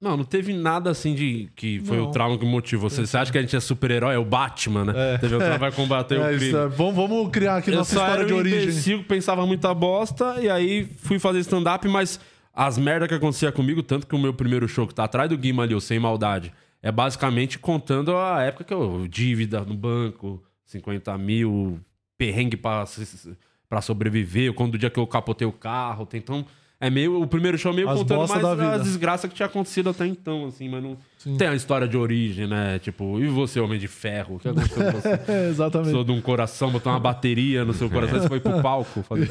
Não, não teve nada assim de que foi Não. o trauma que motivou. Você, você acha que a gente é super-herói? É o Batman, né? Teve o trauma vai combater o É, crime. isso é- vamos, vamos criar aqui eu nossa história era de um origem. que pensava muita bosta e aí fui fazer stand-up, mas as merdas que acontecia comigo, tanto que o meu primeiro show que tá atrás do Guima ali, o Sem Maldade, é basicamente contando a época que eu dívida no banco, 50 mil, perrengue pra, pra sobreviver, quando o dia que eu capotei o carro, tem- então... É meio, o primeiro show é meio As contando mais as desgraças que tinha acontecido até então, assim, mas não... Sim. Tem a história de origem, né? Tipo, e você, Homem de Ferro? O que aconteceu com você? É, exatamente. Precisou de um coração, botou uma bateria no seu coração, você foi pro palco. Fazer...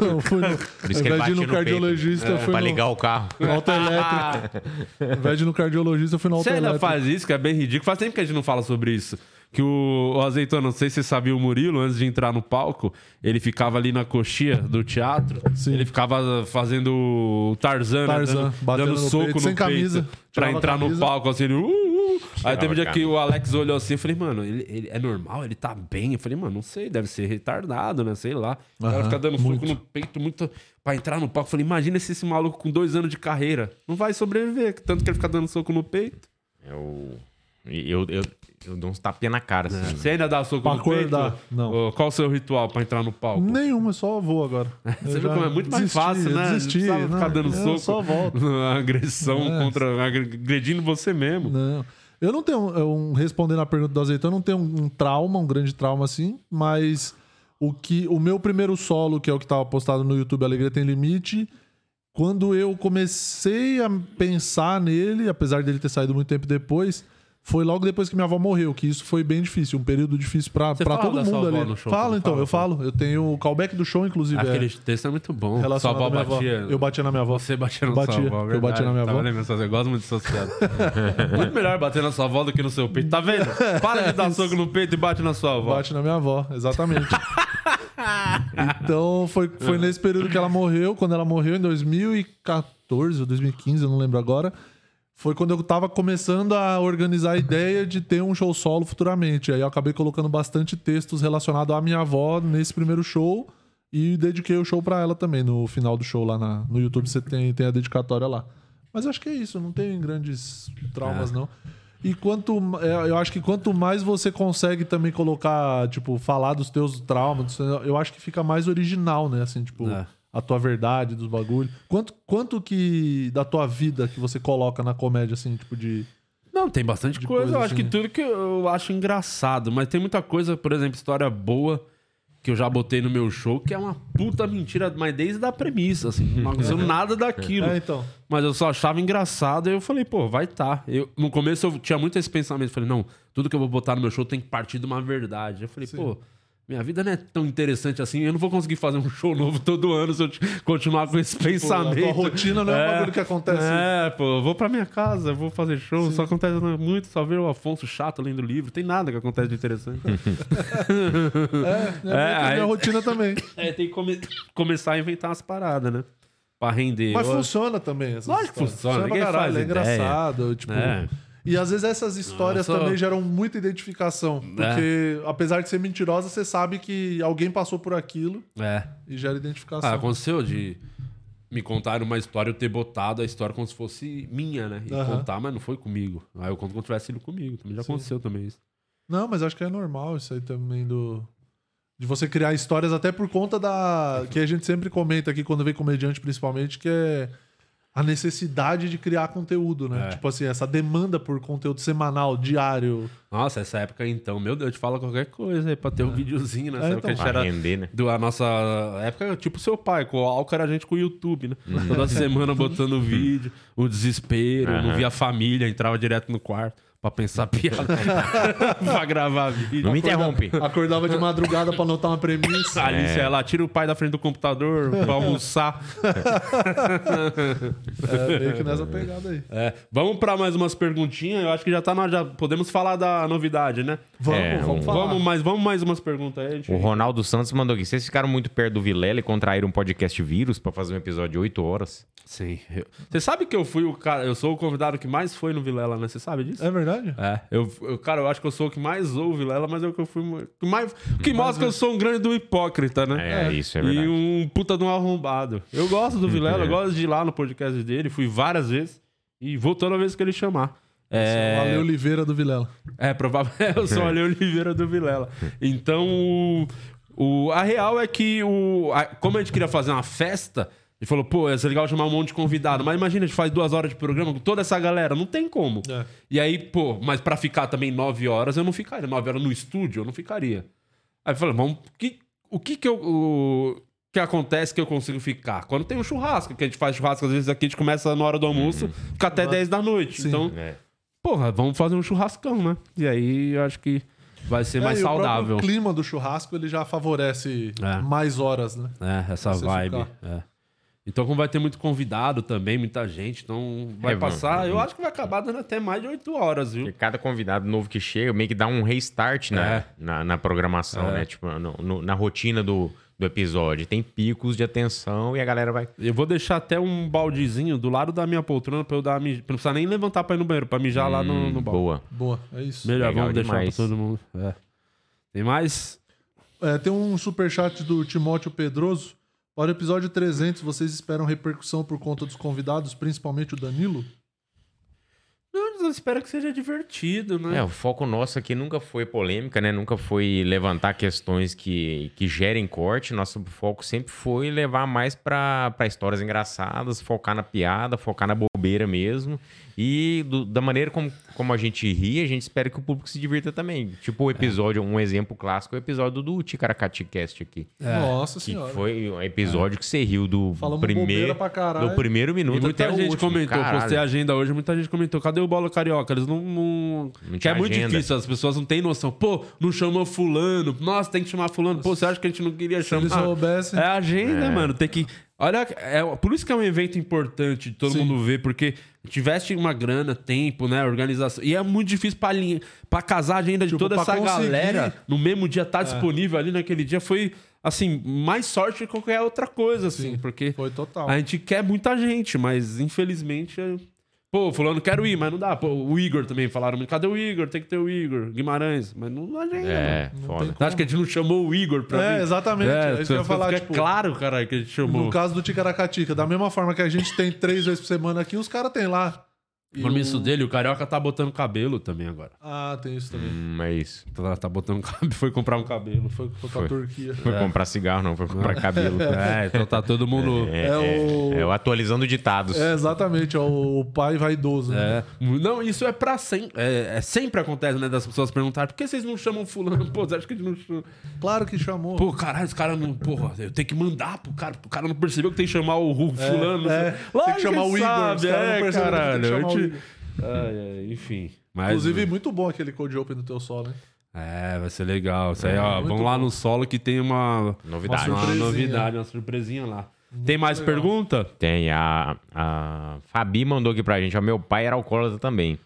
Eu fui no, Por isso ao que ele invés de ir batia no no cardiologista, peito. fui Pra no, ligar o carro. no autoelétrico. Ao invés de ir no cardiologista, eu fui no Você ainda autoelétrico. faz isso, que é bem ridículo. Faz tempo que a gente não fala sobre isso. Que o, o Azeitona, não sei se você sabia, o Murilo, antes de entrar no palco, ele ficava ali na coxia do teatro. Sim. Ele ficava fazendo o Tarzan, né? Tarzan, dando, batendo dando no soco peito, no sem peito. camisa. Pra entrar no camisa. palco, assim, ele... Uh, uh. Aí teve um dia que o Alex olhou assim, eu falei, mano, ele, ele é normal? Ele tá bem? Eu falei, mano, não sei, deve ser retardado, né? Sei lá. O cara Aham, fica dando muito. soco no peito muito pra entrar no palco. Eu falei, imagina se esse maluco com dois anos de carreira não vai sobreviver, tanto que ele fica dando soco no peito. Eu, eu, eu, eu dou uns tapinha na cara, assim. Você ainda dá soco Pra no acordar, peito? não. Ô, Qual o seu ritual pra entrar no palco? Nenhuma, só vou agora. Você Eu viu já como é muito mais desisti, fácil, né? Desisti, não precisava ficar não, dando eu soco. só volto. agressão É. contra. agredindo você mesmo. Não. Eu não tenho, um, respondendo a pergunta do azeitona, eu não tenho um, um trauma, um grande trauma assim, mas o que o meu primeiro solo, que é o que estava postado no YouTube Alegria Tem Limite, quando eu comecei a pensar nele, apesar dele ter saído muito tempo depois, foi logo depois que minha avó morreu, que isso foi bem difícil, um período difícil pra, Você pra fala todo da sua mundo avó ali. no show, Falo quando então, fala, eu falo. Eu tenho o callback do show, inclusive. Aquele é, texto é muito bom. Sua relacionado avó à minha avó. batia. Eu batia na minha avó. Você batia na Batia, sua avó, eu verdade. batia na minha Tá avó. vendo? Eu gosto muito de associado. muito melhor bater na sua avó do que no seu peito. Tá vendo? Para de dar soco no peito e bate na sua avó. Bate na minha avó, exatamente. então foi, foi nesse período que ela morreu, quando ela morreu em 2014 ou 2015, eu não lembro agora. Foi quando eu tava começando a organizar a ideia de ter um show solo futuramente. Aí eu acabei colocando bastante textos relacionados à minha avó nesse primeiro show e dediquei o show pra ela também. No final do show lá na- no YouTube você tem, tem a dedicatória lá. Mas acho que é isso, não tem grandes traumas, não. E quanto. é, Eu acho que quanto mais você consegue também colocar, tipo, falar dos teus traumas, eu acho que fica mais original, né? Assim, tipo, É. a tua verdade dos bagulhos. Quanto, quanto que da tua vida que você coloca na comédia, assim, tipo, de. Não, tem bastante coisa. coisa Eu acho que assim. tudo que eu acho engraçado. Mas tem muita coisa, por exemplo, história boa que eu já botei no meu show, que é uma puta mentira, mas desde a premissa, assim. Não aconteceu nada daquilo. É, então. Mas eu só achava engraçado e eu falei, pô, vai tá. Eu, no começo eu tinha muito esse pensamento. Falei, não, tudo que eu vou botar no meu show tem que partir de uma verdade. Eu falei, pô, minha vida não é tão interessante assim. Eu não vou conseguir fazer um show novo todo ano se eu continuar com esse pensamento. Tipo, a rotina não é um bagulho que acontece. É, pô, eu vou pra minha casa, vou fazer show. Só acontece muito, só ver o Afonso chato lendo livro. Tem nada que acontece de interessante. É, é, É, a minha aí- rotina também. é, tem que come- começar a inventar umas paradas, né? Pra render. Mas Eu- funciona também. Lógico que funciona, ninguém caralho, é engraçado. Tipo, É. E às vezes essas histórias Nossa. também geram muita identificação. Porque, apesar de ser mentirosa, você sabe que alguém passou por aquilo É. e gera identificação. Ah, aconteceu de me contaram uma história, eu ter botado a história como se fosse minha, né? E Aham. contar, mas não foi comigo. Aí eu conto como se tivesse sido comigo. Também já aconteceu também isso. Não, mas acho que é normal isso aí também do. De você criar histórias até por conta da. Que a gente sempre comenta aqui quando vem comediante, principalmente, que é a necessidade de criar conteúdo, né? É. Tipo assim, essa demanda por conteúdo semanal, diário. Nossa, essa época então, meu Deus, eu te falo qualquer coisa aí pra ter um videozinho, né? É, então. a gente Pra era render, né? do, a nossa época, tipo seu pai, com o álcool era a gente com o YouTube, né? Toda semana botando vídeo, o desespero, não Aham. via a família, entrava direto no quarto pra pensar piada, pra gravar vídeo. Não me interrompe. Acordava de madrugada pra anotar uma premissa. A Alice, ela tira o pai da frente do computador pra almoçar. É meio que nessa pegada aí. É, vamos pra mais umas perguntinhas. Eu acho que já tá na, já podemos falar da novidade, né? Vamos, É, vamos um- falar. Vamos mais, vamos mais umas perguntas aí. gente- O Ronaldo Santos mandou aqui. Vocês ficaram muito perto do Vilela e contraíram um podcast vírus pra fazer um episódio de 8 horas. Sim. eu- Você sabe que eu fui o cara, eu sou o convidado que mais foi no Vilela, né? Você sabe disso? É verdade? Sério? É, eu, eu- cara, eu acho que eu sou o que mais ouve Vilela, mas é o que eu fui. o Que mais, o que mostra que eu sou um grande do hipócrita, né? É, isso é E verdade. um puta de um arrombado. Eu gosto do Vilela, eu gosto de ir lá no podcast dele, fui várias vezes e vou toda vez que ele chamar. É, Valeu Oliveira do Vilela. é provável. Eu sou o Ale Oliveira do Vilela. Então, o, o- a real é que, o, a- como a gente queria fazer uma festa, ele falou, pô, ia ser legal chamar um monte de convidado. Mas imagina, a gente faz duas horas de programa com toda essa galera. Não tem como. É. E aí, pô, mas pra ficar também nove horas, eu não ficaria. Nove horas no estúdio, eu não ficaria. Aí eu falei, vamos, que, o que que eu... O, que acontece que eu consigo ficar? Quando tem um churrasco, que a gente faz churrasco, às vezes aqui a gente começa na hora do almoço, fica até 10 da noite. Sim. Então, É. porra, vamos fazer um churrascão, né? E aí eu acho que vai ser mais É, e o próprio saudável. clima do churrasco ele já favorece É. mais horas, né? É, essa vibe. é. Então, como vai ter muito convidado também, muita gente, então vai É, passar. Eu acho que vai acabar dando até mais de 8 horas, viu? Porque cada convidado novo que chega meio que dá um restart na, É. na, na programação, né? Tipo, no- no- na rotina do, do episódio. Tem picos de atenção e a galera vai. Eu vou deixar até um baldezinho do lado da minha poltrona pra eu dar. mij- Pra não precisar nem levantar pra ir no banheiro, pra mijar lá no, no balde. Hum, Boa. Boa, é isso. Melhor, Legal vamos deixar demais. pra todo mundo. É. Tem mais? É, tem um superchat do Timóteo Pedroso. Para o episódio 300, vocês esperam repercussão por conta dos convidados, principalmente o Danilo? Não, eu espero que seja divertido, né? É, o foco nosso aqui nunca foi polêmica, né? Nunca foi levantar questões que, que gerem corte. Nosso foco sempre foi levar mais pra pra histórias engraçadas, focar na piada, focar na bobeira mesmo. E do- da maneira como, como a gente ri, a gente espera que o público se divirta também. Tipo o episódio, um exemplo clássico, é o episódio do Ticaracati Cast aqui. Nossa Que senhora. foi um episódio que você riu do Falamos primeiro, bobeira pra caralho. do primeiro minuto E muita até o gente último. comentou, Caralho. postei a agenda hoje, muita gente comentou, cadê o Bola Carioca? Eles não... não... Não que é muito agenda. difícil, as pessoas não têm noção. Pô, não chamou fulano, nossa, tem que chamar fulano. Pô, você acha que a gente não queria Se eles chamar? soubessem. É a agenda, mano, tem que... Olha, é, por isso que é um evento importante de todo Sim. mundo ver, porque tiveste uma grana, tempo, né, organização. E é muito difícil pra, linha, pra casar a agenda de Tipo, toda essa conseguir. galera no mesmo dia É. tá disponível ali naquele dia. Foi, assim, mais sorte que qualquer outra coisa, assim, Sim, porque... Foi total. A gente quer muita gente, mas infelizmente. É- Pô, fulano, quero ir, mas não dá. Pô, o Igor também falaram. Cadê o Igor? Tem que ter o Igor. Guimarães. Mas não agenda. É, Não foda. acha que a gente não chamou o Igor pra É, vir? exatamente. É isso que eu ia falar, tipo, claro, caralho, que a gente chamou. No caso do Ticaracatica, da mesma forma que a gente tem três vezes por semana aqui, os caras têm lá. Compromisso o- dele, o Carioca tá botando cabelo também agora. Ah, tem isso também. Hum, é isso. Tá, tá botando cabelo. Foi comprar um cabelo. Foi... Foi pra Foi. Turquia. Foi comprar cigarro, não, foi comprar cabelo. É, então tá todo mundo. É, É o- é, é o atualizando ditados. É, exatamente, é o pai vaidoso. né? É. Não, isso é pra sempre. É, é sempre acontece, né? Das pessoas perguntarem por que vocês não chamam fulano? Pô, você acha que gente não chama? Claro que chamou. Pô, caralho, esse cara não. Porra, eu tenho que mandar pro cara. O cara não percebeu que tem que chamar o fulano. é. Lógico Tem que chamar o Igor, sabe, os caras não é, perceberam que tem que caralho. chamar eu o Igor. Ai, ai, enfim. Mas, Inclusive, muito bom aquele Cold Open do teu solo, hein? É, vai ser legal. Isso aí, É, ó. muito Vamos lá bom. no solo que tem uma. Novidade. Uma surpresinha. novidade, uma surpresinha lá. tem mais legal. pergunta? Tem. A, a Fabi mandou aqui pra gente. ó, meu pai era alcoólatra também.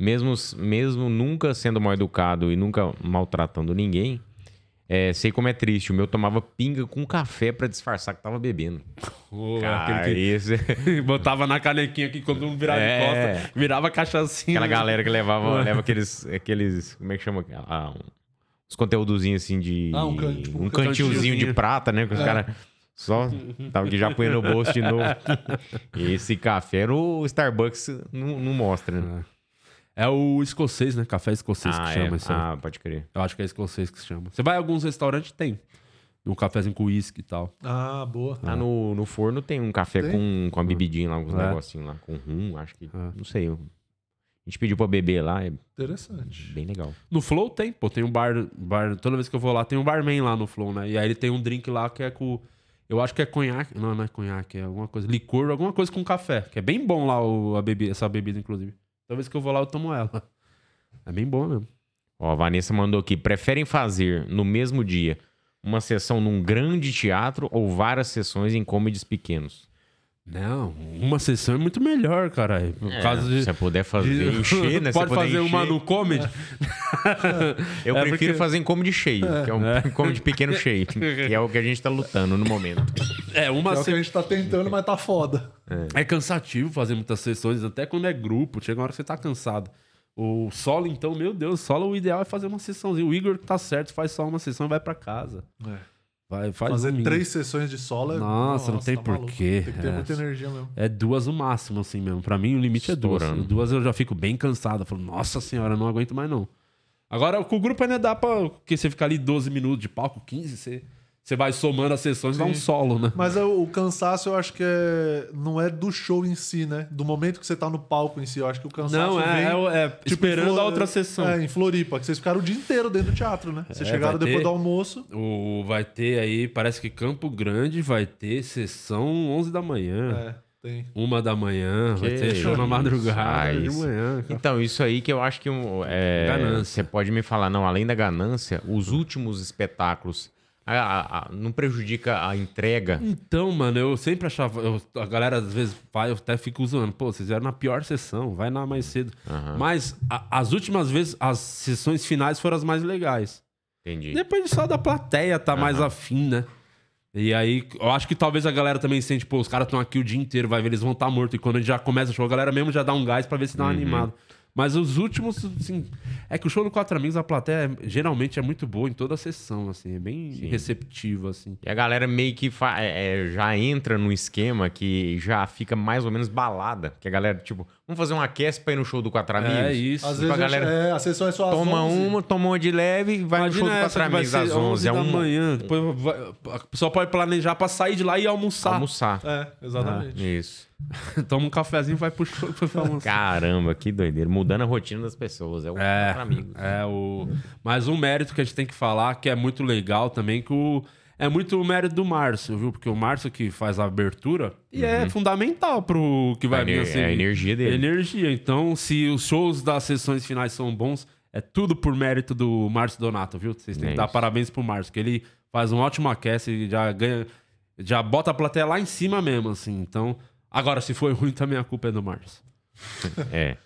Mesmo, mesmo nunca sendo mal educado e nunca maltratando ninguém, é, sei como é triste. O meu tomava pinga com café pra disfarçar que tava bebendo. Ô, Cara, aquele esse- que botava na canequinha aqui quando um virava É. de costa, virava cachaçinha. Aquela galera que levava, leva aqueles, aqueles. Como é que chama? Ah, um- os conteúdozinhos assim de. Ah, um can- tipo, um um cantilzinho de prata, né? Que os caras só tava aqui já põe no bolso de novo. Esse café no Starbucks não, não mostra, né? É o escocês, né? Café escocês que Ah, chama é. isso aí. ah, pode crer. Eu acho que é escocês que se chama. Você vai a alguns restaurantes, tem. Um cafezinho com uísque e tal. Ah, boa. Lá no, no forno tem um café Tem? com, com a bebidinha lá, com uns É. negocinhos lá, com rum, acho que. É. Não sei. eu- A gente pediu pra beber lá, é Interessante. bem legal. No Flow tem, pô. Tem um bar, bar. Toda vez que eu vou lá, tem um barman lá no Flow, né? E aí ele tem um drink lá que é com. Eu acho que é conhaque. Não, não é conhaque, é alguma coisa. Licor, alguma coisa com café. Que é bem bom lá o, a bebida, essa bebida, inclusive. Toda vez que eu vou lá, eu tomo ela. É bem bom mesmo. Ó, a Vanessa mandou aqui: preferem fazer no mesmo dia uma sessão num grande teatro ou várias sessões em comedies pequenos? Não, uma sessão é muito melhor, cara. É, causa de. Se você puder fazer, de- encher, né? Se Pode você puder fazer uma encher. no comedy. Eu É prefiro porque- fazer em comedy cheio, que é um comedy pequeno cheio, que é o que a gente tá lutando no momento. É, uma É o que se... a gente tá tentando, mas tá foda. É cansativo fazer muitas sessões, até quando é grupo. Chega uma hora que você tá cansado. O solo, então, meu Deus, solo o ideal é fazer uma sessãozinha. O Igor tá certo, faz só uma sessão e vai pra casa. É. Vai, faz Fazer um três sessões de solo é. Nossa, não tem tá porquê. Tem que ter É. muita energia mesmo. É duas o máximo, assim mesmo. Pra mim, o limite é Estourando. duas. Duas eu já fico bem cansado. Eu falo, nossa senhora, não aguento mais não. Agora, com o grupo ainda dá pra... Porque você fica ali 12 minutos de palco, 15, você, você vai somando as sessões e dá um solo, né? Mas é, o cansaço eu acho que é, não é do show em si, né? Do momento que você tá no palco em si. Eu acho que o cansaço Não, vem... é, é, é tipo, esperando Flo- a outra sessão. É, em Floripa, que vocês ficaram o dia inteiro dentro do teatro, né? Vocês É, chegaram vai depois ter- do almoço. O, vai ter aí, parece que Campo Grande vai ter sessão 11 da manhã. É, tem. Uma da manhã, vai Que ter show na madrugada, de rapaz. manhã. cara. Então, isso aí que eu acho que um, é, Ganância. você pode me falar, não, além da ganância, os últimos espetáculos a- a- a- não prejudica a entrega. Então, mano, eu sempre achava. eu- a galera às vezes vai, eu até fico zoando. Pô, vocês eram na pior sessão, vai na mais cedo. Mas a- as últimas vezes, as sessões finais foram as mais legais. Entendi. Depois só da plateia tá mais afim, né? E aí, eu acho que talvez a galera também sente, pô, os caras estão aqui o dia inteiro, vai ver, eles vão estar mortos. E quando a gente já começa o show, a galera mesmo já dá um gás pra ver se dá uma animada. Mas os últimos, assim, é que o show do Quatro Amigos, a plateia geralmente é muito boa em toda a sessão, assim, é bem receptiva, assim. E a galera meio que é, é, já entra num esquema que já fica mais ou menos balada. Que a galera, tipo, vamos fazer uma cast pra ir no show do Quatro Amigos? É isso. Às Pra vezes galera- é, a sessão é só às Toma 11. uma, toma uma de leve e vai no show do Imagina Quatro Amigos ser às 11. É um manhã. Depois vai- a pessoa pode planejar pra sair de lá e almoçar. almoçar. É, exatamente. Isso. Toma um cafezinho e vai pro show vai almoçar. Caramba, que doideira. Mudando a rotina das pessoas. É o É, Quatro Amigos. é o... Mas um mérito que a gente tem que falar, que é muito legal também, que o... é muito o mérito do Márcio, viu? Porque o Márcio que faz a abertura e é fundamental pro que vai A vir assim. é a energia dele. Energia. Então, se os shows das sessões finais são bons, é tudo por mérito do Márcio Donato, viu? Vocês têm É que dar isso. parabéns pro Márcio, que ele faz um ótimo aquece e já ganha... Já bota a plateia lá em cima mesmo, assim. Então... Agora, se foi ruim, também a culpa é do Márcio. É.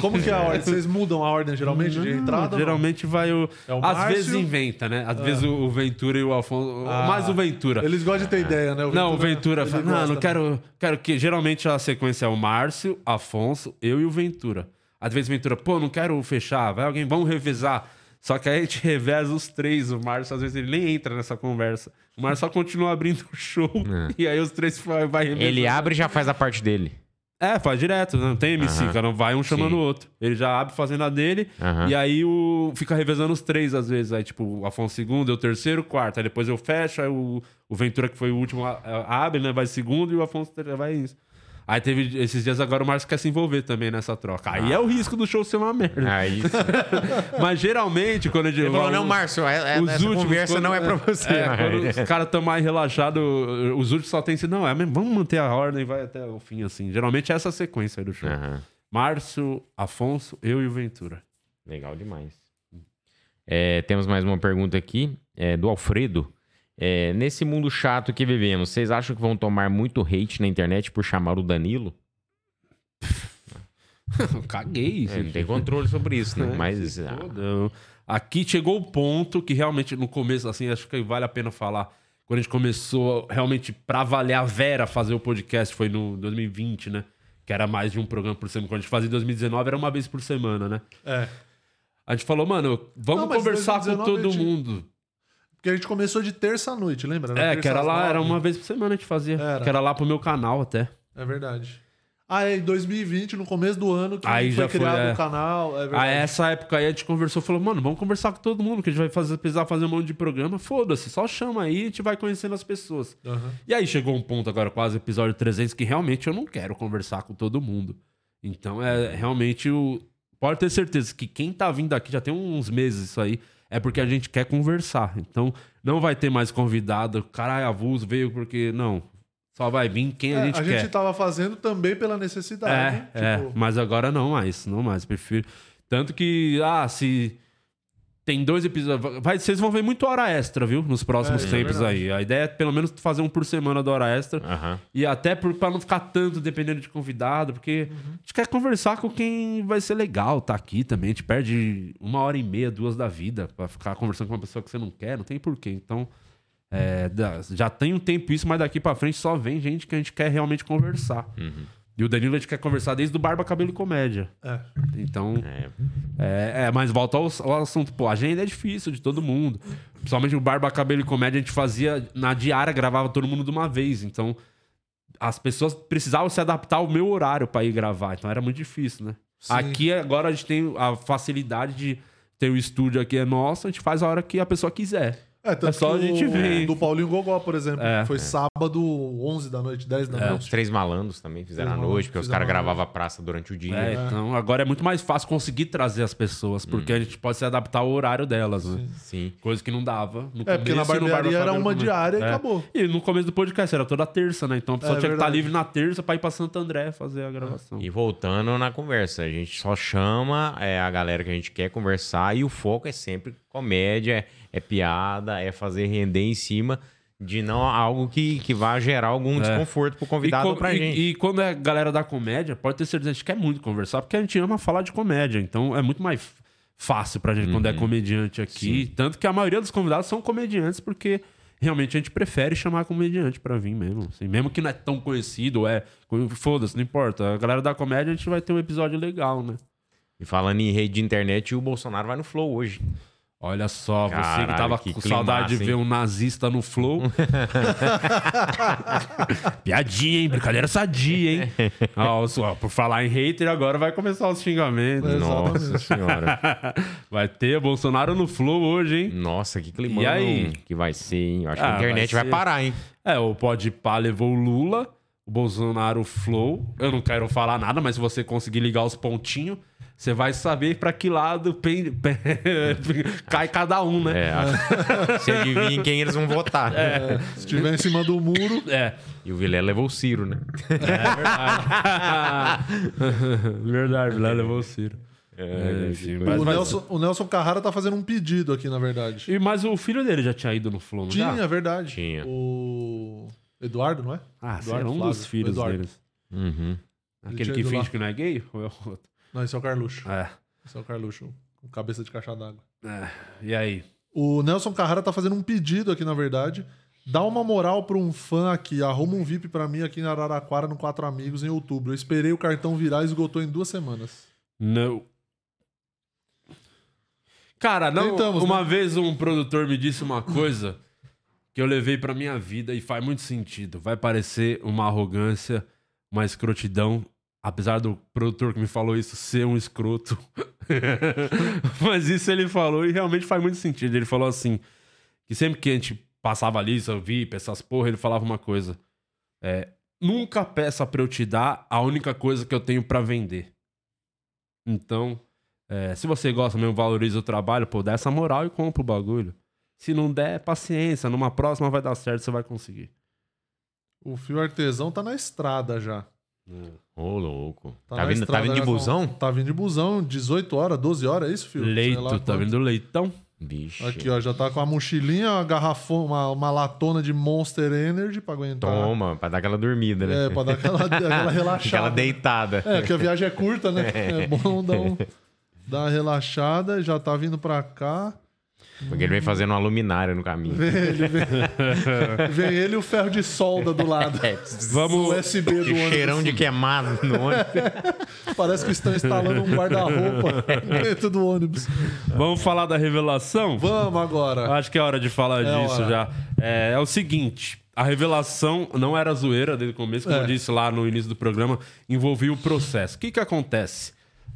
Como que é a ordem? Vocês mudam a ordem geralmente de entrada? Geralmente vai o. É o Às Márcio? vezes inventa, né? Às vezes o o Ventura e o Afonso. Ah, mais o Ventura. Eles gostam de ter ideia, né? Não, o Ventura fala, não, gosta, não né? quero, quero que. Geralmente a sequência é o Márcio, Afonso, eu e o Ventura. Às vezes o Ventura, pô, não quero fechar, vai alguém, vamos revezar. Só que aí a gente reveza os três. O Márcio, às vezes, ele nem entra nessa conversa. O Márcio só continua abrindo o show. E aí os três vai, vai revezando. Ele abre e já faz a parte dele. É, faz direto, não tem MC, Aham. cara, não vai um chamando Sim. o outro. Ele já abre fazendo a dele, e aí o fica revezando os três às vezes. Aí, tipo, o Afonso segundo, eu terceiro, quarto. Aí depois eu fecho, aí o, o Ventura, que foi o último, abre, né? Vai segundo, e o Afonso vai isso. Aí teve esses dias agora o Márcio quer se envolver também nessa troca. Aí é o risco do show ser uma merda. Aí Mas geralmente, quando a gente. Ele falou, não, Márcio, é- é- os essa últimos, conversa quando- não é pra você. É, quando os caras estão mais relaxados, os últimos só tem sido, não, é mesmo, vamos manter a ordem e vai até o fim, assim. Geralmente é essa sequência aí do show. Aham. Márcio, Afonso, eu e o Ventura. Legal demais. É, temos mais uma pergunta aqui, é, do Alfredo. É, nesse mundo chato que vivemos, vocês acham que vão tomar muito hate na internet por chamar o Danilo? Caguei. É, não tem controle sobre isso, né? Mas ah. Aqui chegou o ponto que realmente no começo, assim, acho que vale a pena falar. Quando a gente começou realmente pra valer a Vera fazer o podcast, foi no 2020, né? Que era mais de um programa por semana. Quando a gente fazia em 2019, era uma vez por semana, né? É. A gente falou, mano, vamos Não, conversar com 2019 todo gente- mundo. Porque a gente começou de terça à noite, lembra? É, que era lá, era uma vez por semana a gente fazia. Era. Que era lá pro meu canal até. É verdade. Ah, é em 2020, no começo do ano, que Aí foi já foi, criado é. o canal. É. Aí essa época aí a gente conversou, falou, mano, vamos conversar com todo mundo, que a gente vai fazer, precisar fazer um monte de programa. Foda-se, só chama aí e a gente vai conhecendo as pessoas. Aham. E aí chegou um ponto agora, quase episódio 300, que realmente eu não quero conversar com todo mundo. Então é realmente o. Pode ter certeza que quem tá vindo aqui já tem uns meses isso aí. É porque a gente quer conversar. Então não vai ter mais convidado. Caralho, avulso veio porque. Não. Só vai vir quem a É, gente a quer. gente tava fazendo também pela necessidade. É, tipo, é, mas agora não mais, não mais, prefiro. Tanto que, ah, se tem dois episódios, vai, vocês vão ver muito hora extra, viu, nos próximos É, é tempos verdade. aí. A ideia é pelo menos fazer um por semana da hora extra. aham. E até por, pra não ficar tanto dependendo de convidado, porque Uhum. a gente quer conversar com quem vai ser legal, tá aqui também. A gente perde uma hora e meia, duas da vida pra ficar conversando com uma pessoa que você não quer, não tem porquê. Então, é, já tem um tempo isso, mas daqui pra frente só vem gente que a gente quer realmente conversar. E o Danilo a gente quer conversar desde o Barba, Cabelo e Comédia. É. Então, É. é, é, mas volta ao, ao assunto. Pô, a agenda é difícil de todo mundo. Principalmente o Barba, Cabelo e Comédia, a gente fazia na diária, gravava todo mundo de uma vez. Então, as pessoas precisavam se adaptar ao meu horário pra ir gravar. Então, era muito difícil, né? Sim. Aqui, agora, a gente tem a facilidade de ter o estúdio aqui é nosso, a gente faz a hora que a pessoa quiser. É, tanto É só que a gente o- ver. Do Paulinho Gogó, por exemplo. É. Foi sábado, 11 da noite, 10 da Os noite. três malandros também fizeram à noite, porque os caras gravavam a praça durante o dia. É, então agora é muito mais fácil conseguir trazer as pessoas, porque a gente pode se adaptar ao horário delas, né? Sim. Coisa que não dava. No É, porque na começo e no barbearia Barba era uma diária e É. acabou. E no começo do podcast era toda terça, né? Então a pessoa É tinha que estar verdade. livre na terça pra ir pra Santo André fazer a gravação. E voltando na conversa, a gente só chama é, a galera que a gente quer conversar e o foco é sempre comédia, é, é piada, é fazer render em cima de não algo que, que vá gerar algum desconforto pro convidado É. ou pra e- gente. e quando é galera da comédia, pode ter certeza, a gente quer muito conversar, porque a gente ama falar de comédia. Então é muito mais fácil pra gente Uhum. quando é comediante aqui. Tanto que a maioria dos convidados são comediantes, porque realmente a gente prefere chamar comediante pra vir mesmo. assim. mesmo que não é tão conhecido, é. Foda-se, não importa. A galera da comédia, a gente vai ter um episódio legal, né? E falando em rede de internet, o Bolsonaro vai no Flow hoje. Olha só, você que Caralho, tava que com saudade de climaço, ver um nazista no Flow. Piadinha, hein? Brincadeira sadia, hein? Ó, só, por falar em hater, agora vai começar os xingamentos. Nossa senhora. Vai ter Bolsonaro no Flow hoje, hein? Nossa, que climão E aí? que vai ser, hein? Eu acho que Ah, a internet vai vai, parar, hein? É, o Podpah levou o Lula, o Bolsonaro Flow. Eu não quero falar nada, mas se você conseguir ligar os pontinhos, você vai saber pra que lado cai cada um, né? É, acho- você adivinha em quem eles vão votar. É. Se estiver em cima do muro, É. E o Vilela levou o Ciro, né? Verdade, lá levou o Ciro. É, enfim, que mas- o, mas- Nelson, o Nelson Carrara tá fazendo um pedido aqui, na verdade. E, mas o filho dele já tinha ido no Flow, não Tinha, já? é verdade. Tinha. O Eduardo, não é? Ah, Eduardo lá, um Flávio. dos filhos Eduardo. deles. Uhum. Aquele que finge lá. que não é gay? Ou é o outro? Não, esse é o Carluxo. É. Esse é o Carluxo, com cabeça de caixa d'água. é. E aí? O Nelson Carrara tá fazendo um pedido aqui, na verdade. Dá uma moral pra um fã aqui. Arruma um VIP pra mim aqui em Araraquara, no Quatro Amigos, em outubro. Eu esperei o cartão virar e esgotou em duas semanas. Não. Cara, não, Tentamos, uma vez um produtor me disse uma coisa que eu levei pra minha vida e faz muito sentido. Vai parecer uma arrogância, uma escrotidão, apesar do produtor que me falou isso ser um escroto. Mas isso ele falou e realmente faz muito sentido. Ele falou assim, que sempre que a gente passava ali, eu VIP, essas porra, ele falava uma coisa. É, nunca peça pra eu te dar a única coisa que eu tenho pra vender. Então, é, se você gosta mesmo, valoriza o trabalho, pô, dá essa moral e compra o bagulho. Se não der, paciência. Numa próxima vai dar certo, você vai conseguir. O fio artesão tá na estrada já. Ô, louco. Tá, Tá, vindo, tá vindo de com- busão? Tá vindo de busão, 18 horas, 12 horas, é isso, filho? Leito, tá quanto. vendo leitão? Bicho. Aqui, ó, já tá com a mochilinha, uma garrafona, uma, uma latona de Monster Energy pra aguentar. Toma, pra dar aquela dormida, né? É, pra dar aquela, aquela relaxada. Aquela deitada. É, porque a viagem é curta, né? É bom dar, um, dar uma relaxada, já tá vindo pra cá. Porque ele vem fazendo uma luminária no caminho. Vem ele, vem, vem ele e o ferro de solda do lado. É, O Vamos. USB do que ônibus. cheirão de queimado no ônibus. Parece que estão instalando um guarda-roupa dentro do ônibus. Vamos falar da revelação? Vamos agora. Acho que é hora de falar É disso hora. já. É, é o seguinte: a revelação não era zoeira desde o começo, como É. eu disse lá no início do programa, envolvia o processo. O que, que acontece?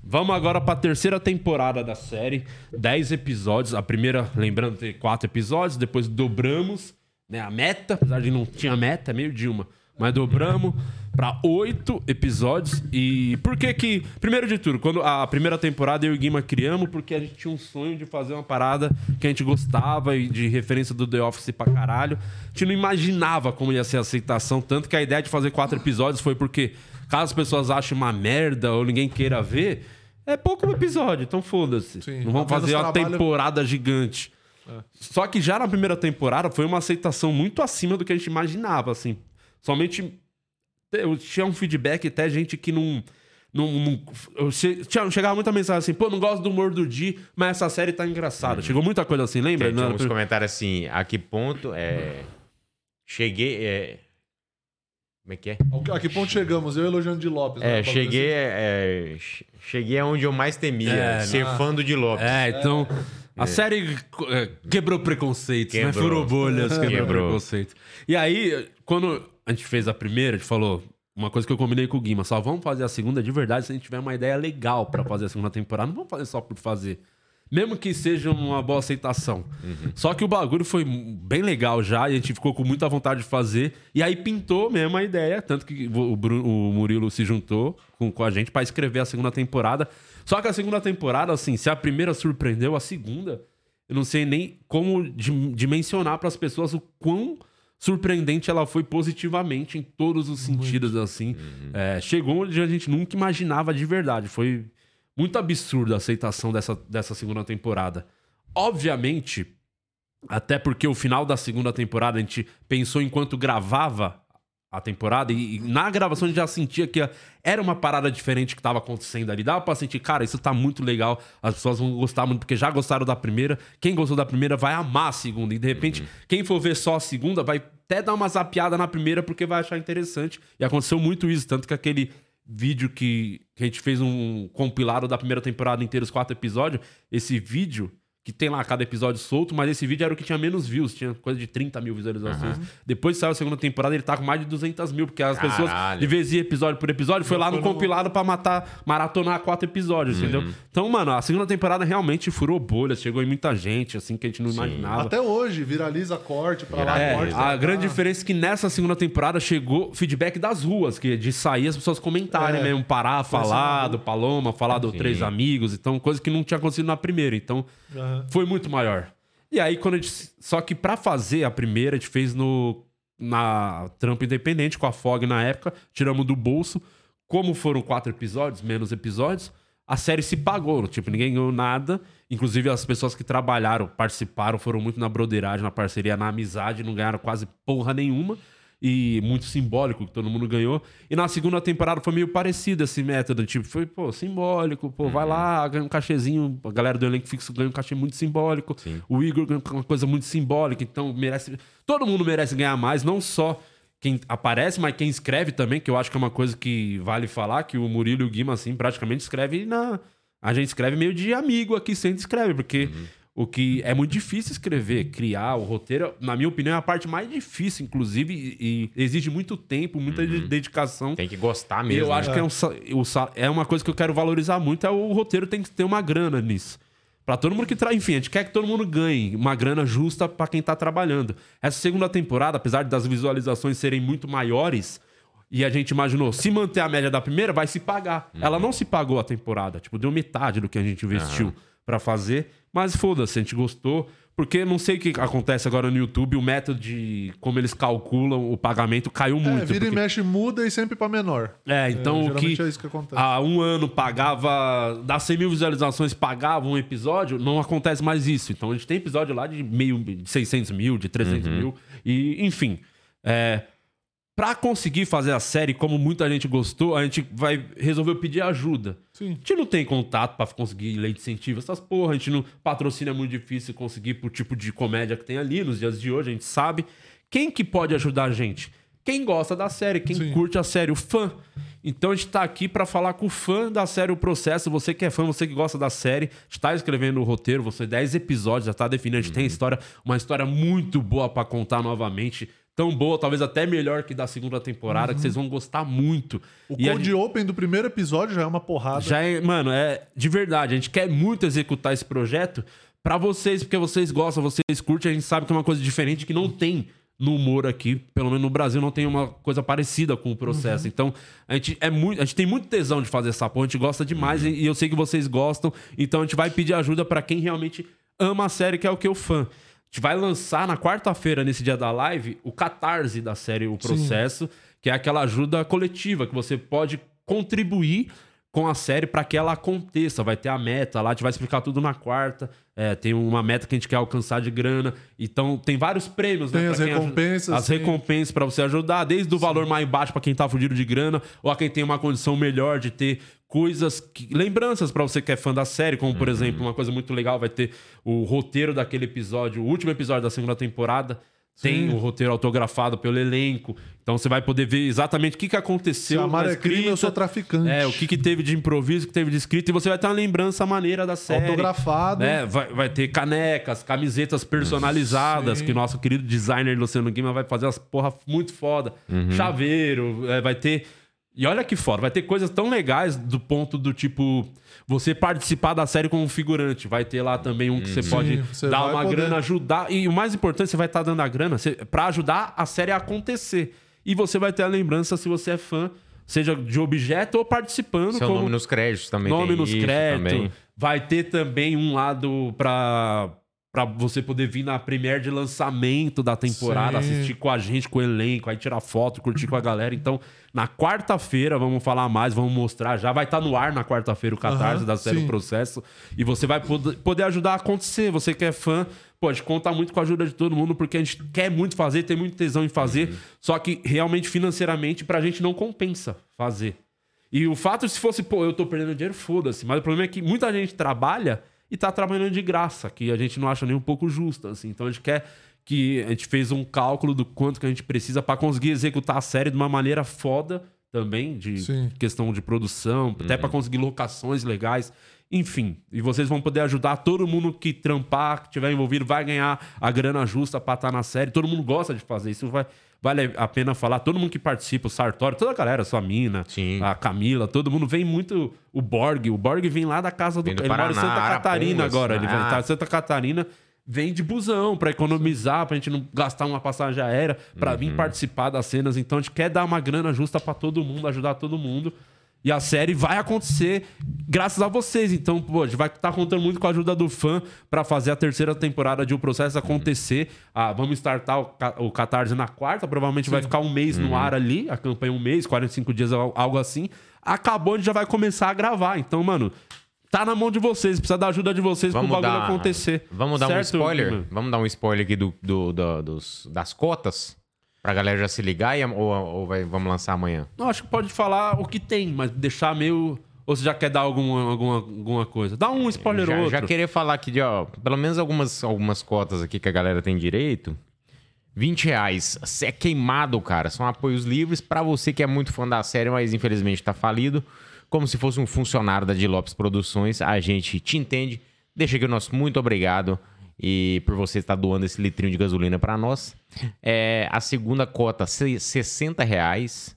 Vamos agora para a terceira temporada da série, 10 episódios. A primeira, lembrando, tem quatro episódios, depois dobramos né, a meta, apesar de não tinha meta, é meio de uma. Mas dobramos para oito episódios. E por que que. Primeiro de tudo, quando a primeira temporada eu e o Guima criamos, porque a gente tinha um sonho de fazer uma parada que a gente gostava e de referência do The Office pra caralho. A gente não imaginava como ia ser a aceitação. Tanto que a ideia de fazer quatro episódios foi porque, caso as pessoas achem uma merda ou ninguém queira ver, é pouco episódio, então foda-se. Não vamos fazer uma trabalho- temporada gigante. Só que já na primeira temporada foi uma aceitação muito acima do que a gente imaginava, assim. Somente eu tinha um feedback até gente que não. não, não eu che- tinha, chegava muita mensagem assim, pô, não gosto do humor do Di, mas essa série tá engraçada. Chegou muita coisa assim, lembra? Tinha Não, uns comentários assim, a que ponto é... Cheguei... É... Como é que é? A que ponto chegamos? Eu elogiando de Lopes. É, né? cheguei, é, che- cheguei aonde eu mais temia, É, ser fã do Di Lopes. É, então. A série é, quebrou preconceitos, né? Quebrou. Furou bolhas, quebrou, Quebrou. preconceitos. E aí, quando a gente fez a primeira, a gente falou. Uma coisa que eu combinei com o Guima, só vamos fazer a segunda de verdade se a gente tiver uma ideia legal pra fazer a segunda temporada. Não vamos fazer só por fazer. Mesmo que seja uma boa aceitação. Só que o bagulho foi bem legal já e a gente ficou com muita vontade de fazer. E aí pintou mesmo a ideia. Tanto que o, Bru- o Murilo se juntou com, com a gente pra escrever a segunda temporada. Só que a segunda temporada, assim, se a primeira surpreendeu, a segunda, eu não sei nem como dim- dimensionar pras pessoas o quão surpreendente ela foi positivamente em todos os sentidos, assim. É, chegou onde a gente nunca imaginava de verdade. Foi muito absurda a aceitação dessa, dessa segunda temporada. Obviamente, até porque o final da segunda temporada a gente pensou enquanto gravava a temporada e, e na gravação a gente já sentia que era uma parada diferente que tava acontecendo ali. Dava pra sentir, cara, isso tá muito legal, as pessoas vão gostar muito porque já gostaram da primeira. Quem gostou da primeira vai amar a segunda. E de repente, quem for ver só a segunda vai até dar uma zapiada na primeira porque vai achar interessante. E aconteceu muito isso, tanto que aquele vídeo que, que a gente fez um compilado da primeira temporada inteira, os quatro episódios, esse vídeo que tem lá cada episódio solto, mas esse vídeo era o que tinha menos views, tinha coisa de 30 mil visualizações. Depois que saiu a segunda temporada, ele tá com mais de 200 mil, porque as pessoas, Caralho. de vez em episódio por episódio, foi lá no compilado pra matar, maratonar quatro episódios, entendeu? Então, mano, a segunda temporada realmente furou bolhas, chegou em muita gente, assim, que a gente não imaginava. Até hoje, viraliza corte pra lá, É, corte pra a cá. grande diferença é que nessa segunda temporada chegou feedback das ruas, que é de sair as pessoas comentarem É. mesmo, parar, falar do Paloma, falar do Sim. Três Amigos, então, coisa que não tinha acontecido na primeira. Então, Aham. foi muito maior. E aí, quando a gente. Só que pra fazer a primeira, a gente fez no. Na Trampa Independente, com a Fog na época, tiramos do bolso. Como foram quatro episódios, menos episódios, a série se pagou. Tipo, ninguém ganhou nada. Inclusive, as pessoas que trabalharam, participaram, foram muito na broderagem, na parceria, na amizade, não ganharam quase porra nenhuma. E muito simbólico que todo mundo ganhou. E na segunda temporada foi meio parecido esse método. Tipo, foi, pô, simbólico, pô, vai lá, ganha um cachezinho. A galera do elenco fixo ganha um cachê muito simbólico. Sim. O Igor ganha uma coisa muito simbólica, então merece. Todo mundo merece ganhar mais, não só quem aparece, mas quem escreve também, que eu acho que é uma coisa que vale falar, que o Murilo e o Guima, assim, praticamente escreve na. A gente escreve meio de amigo aqui, sempre escreve, porque o que é muito difícil escrever, criar o roteiro, na minha opinião, é a parte mais difícil, inclusive, e, e exige muito tempo, muita de- dedicação. Tem que gostar E mesmo. eu acho né? que é, um, é uma coisa que eu quero valorizar muito, é o roteiro tem que ter uma grana nisso. Pra todo mundo que traz, enfim, a gente quer que todo mundo ganhe uma grana justa pra quem tá trabalhando. Essa segunda temporada, apesar das visualizações serem muito maiores, e a gente imaginou, se manter a média da primeira, vai se pagar. Ela não se pagou a temporada, tipo, deu metade do que a gente investiu pra fazer, mas foda-se, a gente gostou. Porque não sei o que acontece agora no YouTube, o método de como eles calculam o pagamento caiu muito. É, vira porque- e mexe, muda e sempre pra menor. é, então o geralmente que, é isso que acontece. há um ano pagava, das 100 mil visualizações pagava um episódio, não acontece mais isso. Então a gente tem episódio lá de meio, de 600 mil, de 300 mil, e enfim. É, pra conseguir fazer a série, como muita gente gostou, a gente vai resolveu pedir ajuda. Sim. A gente não tem contato pra conseguir lei de incentivo, essas porra. A gente não. Patrocínio é muito difícil conseguir pro tipo de comédia que tem ali nos dias de hoje, a gente sabe. Quem que pode ajudar a gente? Quem gosta da série, quem Sim. curte a série, o fã. Então a gente tá aqui pra falar com o fã da série O Processo. Você que é fã, você que gosta da série, está escrevendo o roteiro, você 10 episódios, já tá definindo. A gente tem história, uma história muito boa pra contar novamente. Tão boa, talvez até melhor que da segunda temporada, que vocês vão gostar muito. O E Cold gente- Open do primeiro episódio já é uma porrada. já é, mano, é de verdade. A gente quer muito executar esse projeto pra vocês, porque vocês gostam, vocês curtem. A gente sabe que é uma coisa diferente que não tem no humor aqui, pelo menos no Brasil, não tem uma coisa parecida com o processo. Então, a gente é muito, a gente tem muito tesão de fazer essa porra, a gente gosta demais e, e eu sei que vocês gostam. Então, a gente vai pedir ajuda pra quem realmente ama a série, que é o que eu fã. A gente vai lançar na quarta-feira, nesse dia da live, o catarse da série O Processo, que é aquela ajuda coletiva que você pode contribuir com a série para que ela aconteça. Vai ter a meta lá, a gente vai explicar tudo na quarta. É, tem uma meta que a gente quer alcançar de grana. Então, tem vários prêmios, Tem né? as quem ajuda- recompensas, As recompensas para você ajudar, desde o valor mais baixo para quem tá fugindo de grana, ou a quem tem uma condição melhor de ter coisas, que- lembranças para você que é fã da série, como por exemplo, uma coisa muito legal vai ter o roteiro daquele episódio, o último episódio da segunda temporada tem Sim. o roteiro autografado pelo elenco. Então você vai poder ver exatamente o que, que Se aconteceu. amar na é crime, eu sou traficante. É, o que, que teve de improviso, o que teve de escrito, e você vai ter uma lembrança maneira da série. Autografado. né? Vai, vai ter canecas, camisetas personalizadas, Sim. que nosso querido designer Luciano Guima vai fazer umas porra muito foda. Chaveiro, é, vai ter. E olha que foda, vai ter coisas tão legais do ponto do tipo. Você participar da série como figurante. Vai ter lá também um que você pode você dar uma poder. grana, ajudar. E o mais importante, você vai estar dando a grana pra ajudar a série a acontecer. E você vai ter a lembrança se você é fã, seja de objeto ou participando. Seu como nome nos créditos também nome tem nos créditos. também. Vai ter também um lado pra, pra você poder vir na premiere de lançamento da temporada, Sim. assistir com a gente, com o elenco, aí tirar foto, curtir com a galera. Então, na quarta-feira, vamos falar mais, vamos mostrar. Já vai estar no ar na quarta-feira o Catarse Aham, da série sim. O Processo. E você vai pod- poder ajudar a acontecer. Você que é fã, pode contar muito com a ajuda de todo mundo, porque a gente quer muito fazer, tem muito tesão em fazer. Só que realmente, financeiramente, pra gente não compensa fazer. E o fato, se fosse, pô, eu tô perdendo dinheiro, foda-se. Mas o problema é que muita gente trabalha e tá trabalhando de graça, que a gente não acha nem um pouco justo, assim. Então a gente quer que a gente fez um cálculo do quanto que a gente precisa pra conseguir executar a série de uma maneira foda também, de Sim. questão de produção, até pra conseguir locações legais. Enfim, e vocês vão poder ajudar todo mundo que trampar, que tiver envolvido, vai ganhar a grana justa pra estar na série. Todo mundo gosta de fazer isso, vai, vale a pena falar. Todo mundo que participa, o Sartori, toda a galera, sua mina, Sim. a Camila, todo mundo vem muito. O Borg, o Borg vem lá da casa do. Do ele mora em Paraná, Santa Catarina agora. Ele vai Ah. estar em Santa Catarina. Vem de busão pra economizar, pra gente não gastar uma passagem aérea, pra vir Uhum. participar das cenas. Então a gente quer dar uma grana justa pra todo mundo, ajudar todo mundo. E a série vai acontecer graças a vocês. Então, pô, a gente vai estar contando muito com a ajuda do fã pra fazer a terceira temporada de O Processo acontecer. Ah, vamos startar o, o Catarse na quarta. Provavelmente vai ficar um mês no ar ali. A campanha um mês, 45 dias, al- algo assim. Acabou, a gente já vai começar a gravar. Então, mano, tá na mão de vocês. Precisa da ajuda de vocês Vamos pro bagulho dar, acontecer. Vamos dar um Certo, spoiler? Guima? Vamos dar um spoiler aqui do, do- do- dos, das cotas? Pra galera já se ligar e, ou, ou vai- vamos lançar amanhã? Não, acho que pode falar o que tem, mas deixar meio. Ou você já quer dar alguma, alguma, alguma coisa? Dá um spoiler Já, outro. já queria falar aqui de, ó, pelo menos algumas, algumas cotas aqui que a galera tem direito. 20 reais. É queimado, cara. São apoios livres pra você que é muito fã da série, mas infelizmente tá falido. Como se fosse um funcionário da Di Lopes Produções. A gente te entende. Deixa aqui o nosso muito obrigado. E por você estar doando esse litrinho de gasolina pra nós. É, a segunda cota, se- 60 reais.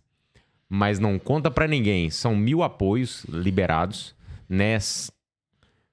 Mas não conta pra ninguém. São mil apoios liberados. Né?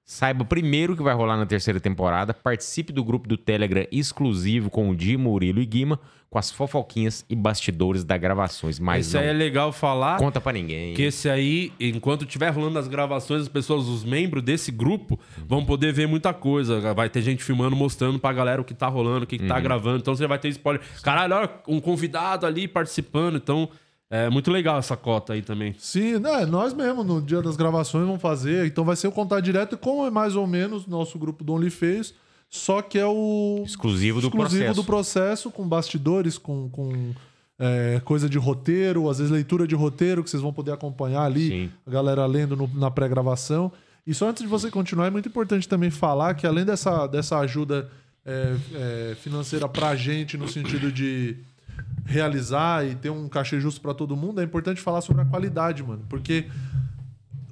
Saiba primeiro o que vai rolar na terceira temporada. Participe do grupo do Telegram exclusivo com o Di, Murilo e Guima, com as fofoquinhas e bastidores das gravações. Mas não aí é legal falar. conta pra ninguém. Que esse aí, enquanto estiver rolando as gravações, as pessoas, os membros desse grupo, vão poder ver muita coisa. Vai ter gente filmando, mostrando pra galera o que tá rolando, o que, que Uhum. tá gravando. Então você vai ter spoiler. Caralho, olha, um convidado ali participando. Então, é muito legal essa cota aí também. Sim, né, nós mesmo, no dia das gravações, vamos fazer. Então vai ser o contato direto, como é mais ou menos nosso grupo do OnlyFans, só que é o Exclusivo do exclusivo processo. do processo, com bastidores, com, com é, coisa de roteiro, às vezes leitura de roteiro, que vocês vão poder acompanhar ali, Sim. a galera lendo no- na pré-gravação. E só antes de você continuar, é muito importante também falar que além dessa, dessa ajuda é, é, financeira pra gente, no sentido de realizar e ter um cachê justo pra todo mundo, é importante falar sobre a qualidade, mano. Porque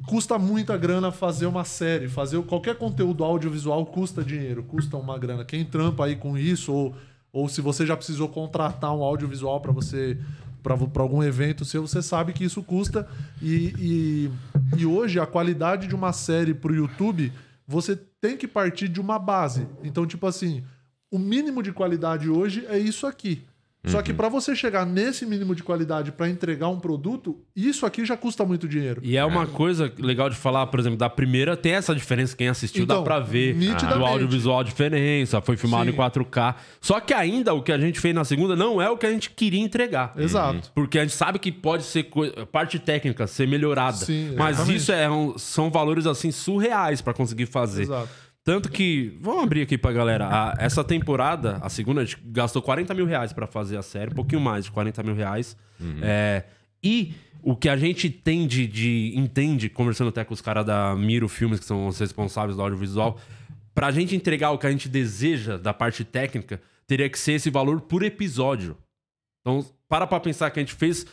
custa muita grana fazer uma série, fazer qualquer conteúdo audiovisual custa dinheiro, custa uma grana. Quem trampa aí com isso ou, ou se você já precisou contratar um audiovisual para você para algum evento seu, você sabe que isso custa e, e, e hoje a qualidade de uma série pro YouTube você tem que partir de uma base. Então, tipo assim, o mínimo de qualidade hoje é isso aqui. Só que para você chegar nesse mínimo de qualidade para entregar um produto, isso aqui já custa muito dinheiro. E é uma coisa legal de falar, por exemplo, da primeira tem essa diferença. Quem assistiu Então, dá pra ver. nitidamente. Do audiovisual a diferença, foi filmado Sim. em 4K. Só que ainda o que a gente fez na segunda não é o que a gente queria entregar. Exato. Porque a gente sabe que pode ser parte técnica, ser melhorada. Sim, mas isso é um- são valores assim surreais pra conseguir fazer. Exato. Tanto que, vamos abrir aqui pra galera. A- essa temporada, a segunda, a gente gastou 40 mil reais pra fazer a série, um pouquinho mais de 40 mil reais. É, e o que a gente tem de, de- entende, conversando até com os caras da Miro Filmes, que são os responsáveis do audiovisual, pra gente entregar o que a gente deseja da parte técnica, teria que ser esse valor por episódio. Então, para pra pensar que a gente fez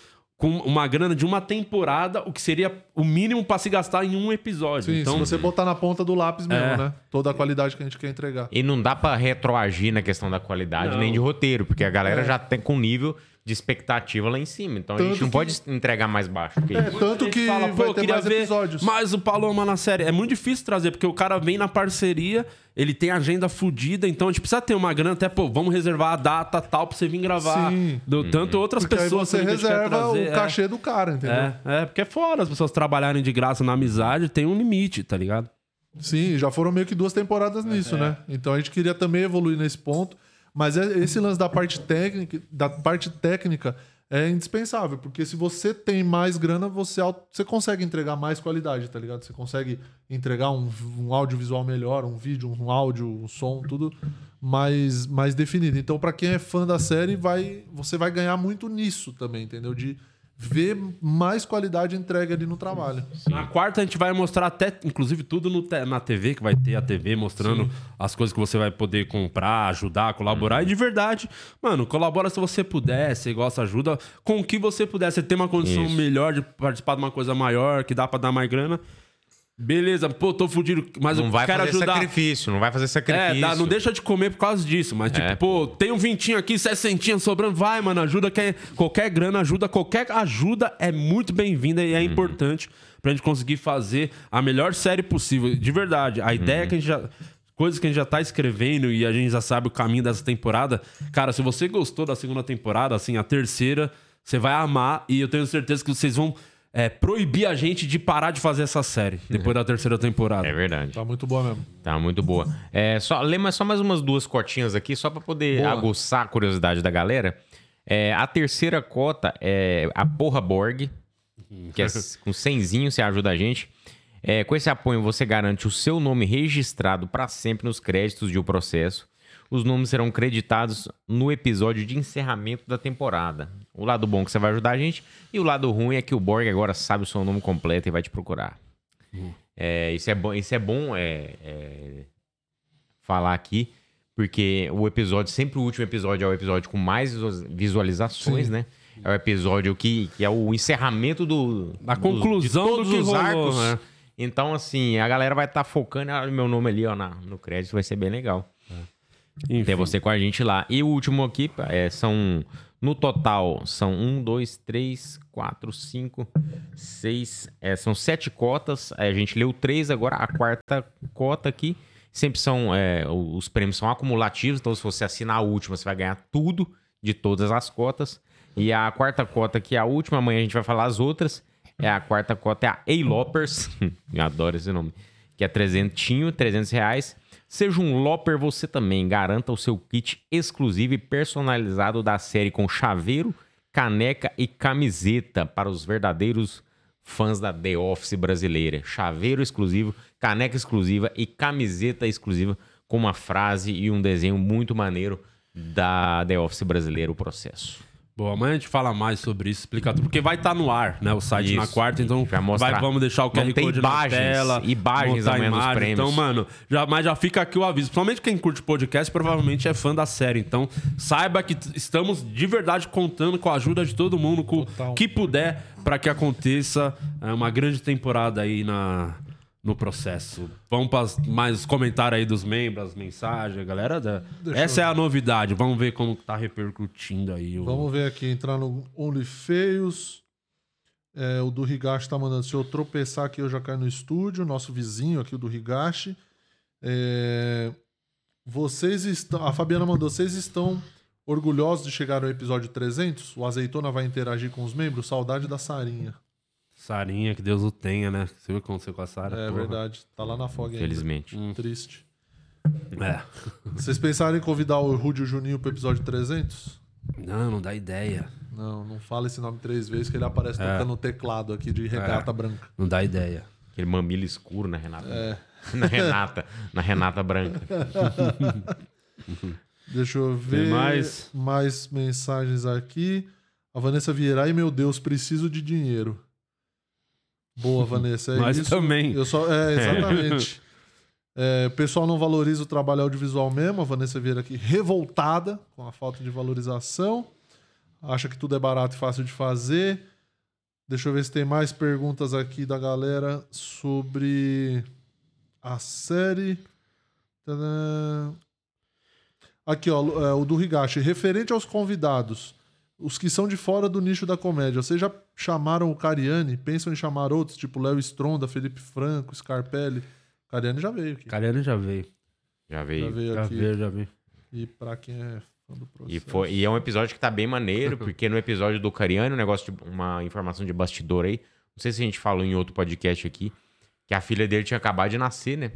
com uma grana de uma temporada, o que seria o mínimo pra se gastar em um episódio. Sim, então, se você botar na ponta do lápis mesmo, É. né? Toda a qualidade que a gente quer entregar. E não dá pra retroagir na questão da qualidade Não. nem de roteiro, porque a galera É. já tem com nível de expectativa lá em cima. Então a Tanto gente não que- pode entregar mais baixo. Porque É, tanto A que fala, vai pô, ter queria mais ver episódios. mais o Paloma na série. É muito difícil trazer, porque o cara vem na parceria, ele tem agenda fodida, então a gente precisa ter uma grana, até, pô, vamos reservar a data tal pra você vir gravar. Sim. Do, tanto outras Porque aí pessoas você a gente quer reserva trazer, o é. cachê do cara, entendeu? É, é, porque é fora as pessoas trabalharem de graça na amizade, tem um limite, tá ligado? Sim, já foram meio que duas temporadas nisso, né? Então a gente queria também evoluir nesse ponto. Mas é- esse lance da parte técnica, da parte técnica é indispensável, porque se você tem mais grana, você, você consegue entregar mais qualidade, tá ligado? Você consegue entregar um, um audiovisual melhor, um vídeo, um áudio, um som, tudo mais, mais definido. Então, pra quem é fã da série, vai, você vai ganhar muito nisso também, entendeu? De ver mais qualidade entregue ali no trabalho. Na quarta a gente vai mostrar até, inclusive, tudo no na TV, que vai ter a TV mostrando as coisas que você vai poder comprar, ajudar, colaborar. E de verdade, mano, colabora se você puder, se gosta, ajuda com o que você puder. Você tem uma condição Isso. melhor de participar de uma coisa maior, que dá pra dar mais grana. Beleza, pô, tô fudido, mas não eu vai quero fazer ajudar. sacrifício, não vai fazer É, sacrifício. dá- não deixa de comer por causa disso. Mas, tipo, É. pô, tem um vintinho aqui, 60 sobrando. Vai, mano, ajuda. Que qualquer grana ajuda. Qualquer ajuda é muito bem-vinda e é importante pra gente conseguir fazer a melhor série possível. De verdade. A ideia é que a gente já. Coisas que a gente já tá escrevendo e a gente já sabe o caminho dessa temporada. Cara, se você gostou da segunda temporada, assim, a terceira, você vai amar. E eu tenho certeza que vocês vão é, proibir a gente de parar de fazer essa série depois da terceira temporada. É verdade. Tá muito boa mesmo. Tá muito boa. É, só, lê mais- só mais umas duas cotinhas aqui, só pra poder Boa. aguçar a curiosidade da galera. É, a terceira cota é a Porra Borg, que é com 100zinho, você ajuda a gente. É, com esse apoio, você garante o seu nome registrado pra sempre nos créditos de O Processo. Os nomes serão creditados no episódio de encerramento da temporada. O lado bom é que você vai ajudar a gente, e o lado ruim é que o Borg agora sabe o seu nome completo e vai te procurar. É, isso é bom, isso é bom é, é, falar aqui, porque o episódio, sempre o último episódio é o episódio com mais visu- visualizações, Sim. né? É o episódio que, que é o encerramento do, A dos- conclusão de todos do que os rolou, arcos. né? Então, assim, a galera vai estar focando olha o meu nome ali, ó, na- no crédito, vai ser bem legal. Enfim. Ter você com a gente lá. E o último aqui é, são. No total, são um, dois, três, quatro, cinco, seis. é, são sete cotas. É, A gente leu três, agora a quarta cota aqui. Sempre são. é, os prêmios são acumulativos, então se você assinar a última, você vai ganhar tudo de todas as cotas. E a quarta cota, que é a última, amanhã a gente vai falar as outras. É a quarta cota, é a A-Loppers. Eu adoro esse nome. Que é trezentinho, 300 reais. Seja um Lopper você também. Garanta o seu kit exclusivo e personalizado da série com chaveiro, caneca e camiseta para os verdadeiros fãs da The Office brasileira. Chaveiro exclusivo, caneca exclusiva e camiseta exclusiva com uma frase e um desenho muito maneiro da The Office brasileira, o processo. Boa, amanhã a gente fala mais sobre isso, explicar tudo, porque vai estar no ar, né? O site na Isso, quarta, então vai mostrar. vamos deixar o QR Code imagens, na tela. imagens amanhã nos imagem. prêmios. Então, mano, já, mas já fica aqui o aviso. Principalmente quem curte podcast, provavelmente é fã da série. Então, saiba que estamos de verdade contando com a ajuda de todo mundo, com o Total. que puder, para que aconteça é, uma grande temporada aí na, no processo. Vamos para mais comentários aí dos membros, as mensagens, galera. Da... Essa eu- é a novidade. Vamos ver como tá repercutindo aí. O... Vamos ver aqui, entrar no Only Feios. É, o do Higashi tá mandando. Se eu tropeçar aqui, eu já caio no estúdio. Nosso vizinho aqui, o do Higashi. É, vocês estão. A Fabiana mandou. Vocês estão orgulhosos de chegar ao episódio 300? O Azeitona vai interagir com os membros? Saudade da Sarinha. Sarinha, que Deus o tenha, né? Você viu o que aconteceu com a Sara? É Porra. verdade. Tá lá na Fog ainda. Felizmente. Triste. É. Vocês pensaram em convidar o Rudy e o Juninho pro episódio 300? Não, não dá ideia. Não, não fala esse nome três vezes que ele aparece É. tocando o teclado aqui de regata branca. Não dá ideia. Aquele mamilo escuro na Renata. É. Na Renata. na Renata branca. Deixa eu ver mais? mais mensagens aqui. A Vanessa Vieira, ai meu Deus, preciso de dinheiro. Boa, Vanessa, é Nós isso. também. Eu só, é, exatamente. É, o pessoal não valoriza o trabalho audiovisual mesmo. A Vanessa Vieira aqui revoltada com a falta de valorização. Acha que tudo é barato e fácil de fazer. Deixa eu ver se tem mais perguntas aqui da galera sobre a série. Tadã. Aqui, ó, é, o do Higashi. Referente aos convidados, os que são de fora do nicho da comédia, vocês já chamaram o Cariani? Pensam em chamar outros, tipo Léo Stronda, Felipe Franco, Scarpelli? Cariani já veio aqui. Cariano já veio. Já veio. Já veio Já aqui. veio, já veio. E pra quem é fã do processo. E, foi, e é um episódio que tá bem maneiro, porque no episódio do Cariano, um negócio de uma informação de bastidor aí. Não sei se a gente falou em outro podcast aqui, que a filha dele tinha acabado de nascer, né?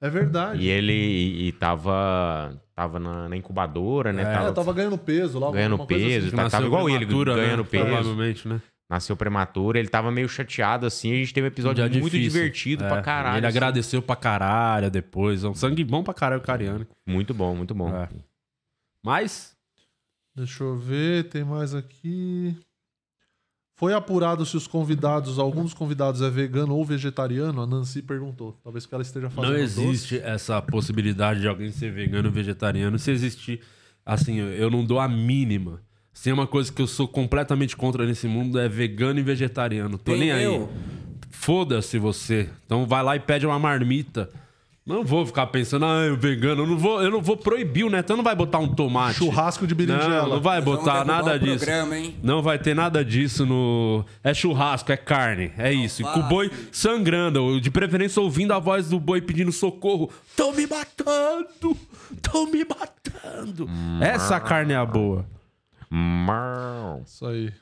É verdade. E ele e, e tava, tava na, na incubadora, né? É, tava tava ganhando peso lá. ganhando peso, assim. tava igual ele, prematura, ganhando né? peso. Provavelmente, né? nasceu prematuro, ele tava meio chateado assim. A gente teve um episódio Dia muito difícil. divertido É, pra caralho. Ele assim. agradeceu pra caralho depois. É um sangue bom pra caralho o Cariano. Muito bom, muito bom. É. Mas, Deixa eu ver, tem mais aqui. Foi apurado se os convidados, algum dos convidados é vegano ou vegetariano? A Nancy perguntou. Talvez que ela esteja fazendo não doce. existe essa possibilidade de alguém ser vegano ou vegetariano. Se existir, assim, eu- não dou a mínima. Se é uma coisa que eu sou completamente contra nesse mundo, é vegano e vegetariano. Tô Tem nem aí. eu. Foda-se você. Então vai lá e pede uma marmita. Não vou ficar pensando, ah, eu vegano, eu não vou, eu não vou proibir o Netão, não vai botar um tomate. Churrasco de berinjela. Não, não vai botar nada o disso. programa, hein? Não vai ter nada disso no. É churrasco, é carne, é isso. E com o boi sangrando, de preferência ouvindo a voz do boi pedindo socorro. Tão me matando! Tão me matando! Essa carne é a boa. Isso aí.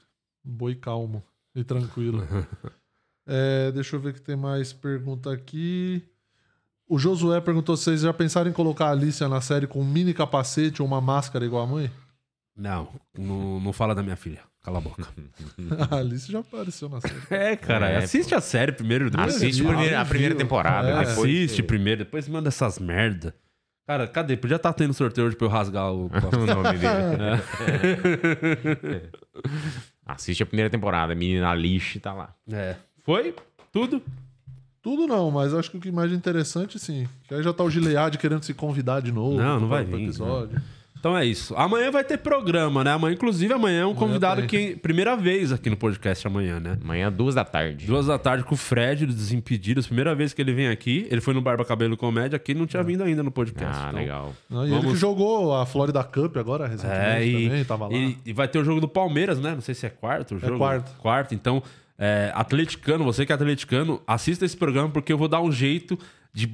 Boi calmo e tranquilo. É, deixa eu ver que tem mais pergunta aqui. O Josué perguntou se vocês já pensaram em colocar a Alicia na série com um mini capacete ou uma máscara igual a mãe? Não, não, não fala da minha filha. Cala a boca. A Alice já apareceu na série. É, cara, É, assiste a série primeiro. depois Assiste a primeira, a primeira temporada. É. depois Assiste você- primeiro, depois manda essas merda. Cara, cadê? Podia estar tendo sorteio hoje pra eu rasgar o. o nome dele. Assiste a primeira temporada. Menina Lixe tá lá. É. Foi? Tudo? Tudo não, mas acho que o que mais interessante, sim. Que aí já tá o Gilead querendo se convidar de novo. Não, não vai vir, episódio. Então é isso. Amanhã vai ter programa, né? Amanhã, inclusive, amanhã é um convidado tem. que. Primeira vez aqui no podcast amanhã, né? Amanhã, duas da tarde. Duas da tarde com o Fred, dos Desimpedidos. Primeira vez que ele vem aqui. Ele foi no Barba Cabelo Comédia, aqui não tinha vindo ainda no podcast. Ah, Então, legal. Não, e ele Vamos- que jogou a Florida Cup agora, recentemente É, e, também, tava lá. e, e vai ter o jogo do Palmeiras, né? Não sei se é quarto o jogo. quarto. Quarto. Então, é, atleticano, você que é atleticano, assista esse programa porque eu vou dar um jeito de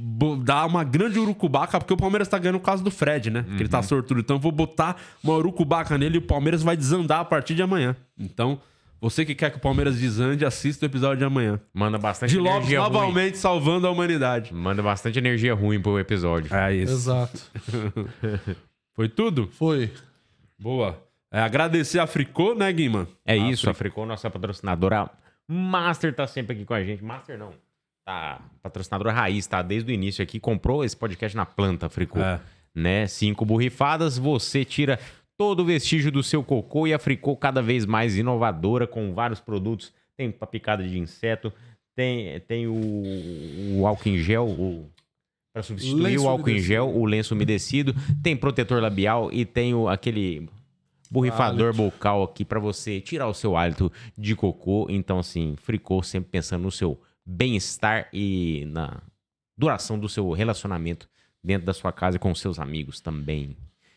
dar uma grande urucubaca, porque o Palmeiras tá ganhando por causa do Fred, né? Que ele tá sortudo. Então eu vou botar uma urucubaca nele e o Palmeiras vai desandar a partir de amanhã. Então, você que quer que o Palmeiras desande, assista o episódio de amanhã. Manda bastante De Lopes energia ruim. novamente salvando a humanidade. Manda bastante energia ruim pro episódio. É isso. Exato. Foi tudo? Foi. Boa. É, agradecer a Fricô, né, Guima? É isso, a Fricô, nossa patrocinadora Master tá sempre aqui com a gente. Master não. Tá, patrocinadora raiz, tá desde o início aqui, comprou esse podcast na planta, Fricô. É. Né? Cinco borrifadas, você tira todo o vestígio do seu cocô e a Fricô cada vez mais inovadora com vários produtos. Tem pra picada de inseto, tem, tem o, o álcool em gel, o para substituir Lenço o álcool em umedecido. gel, o lenço umedecido, tem protetor labial e tem o, aquele borrifador bucal aqui pra você tirar o seu hálito de cocô. Então, assim, fricô sempre pensando no seu bem-estar e na duração do seu relacionamento dentro da sua casa e com seus amigos também.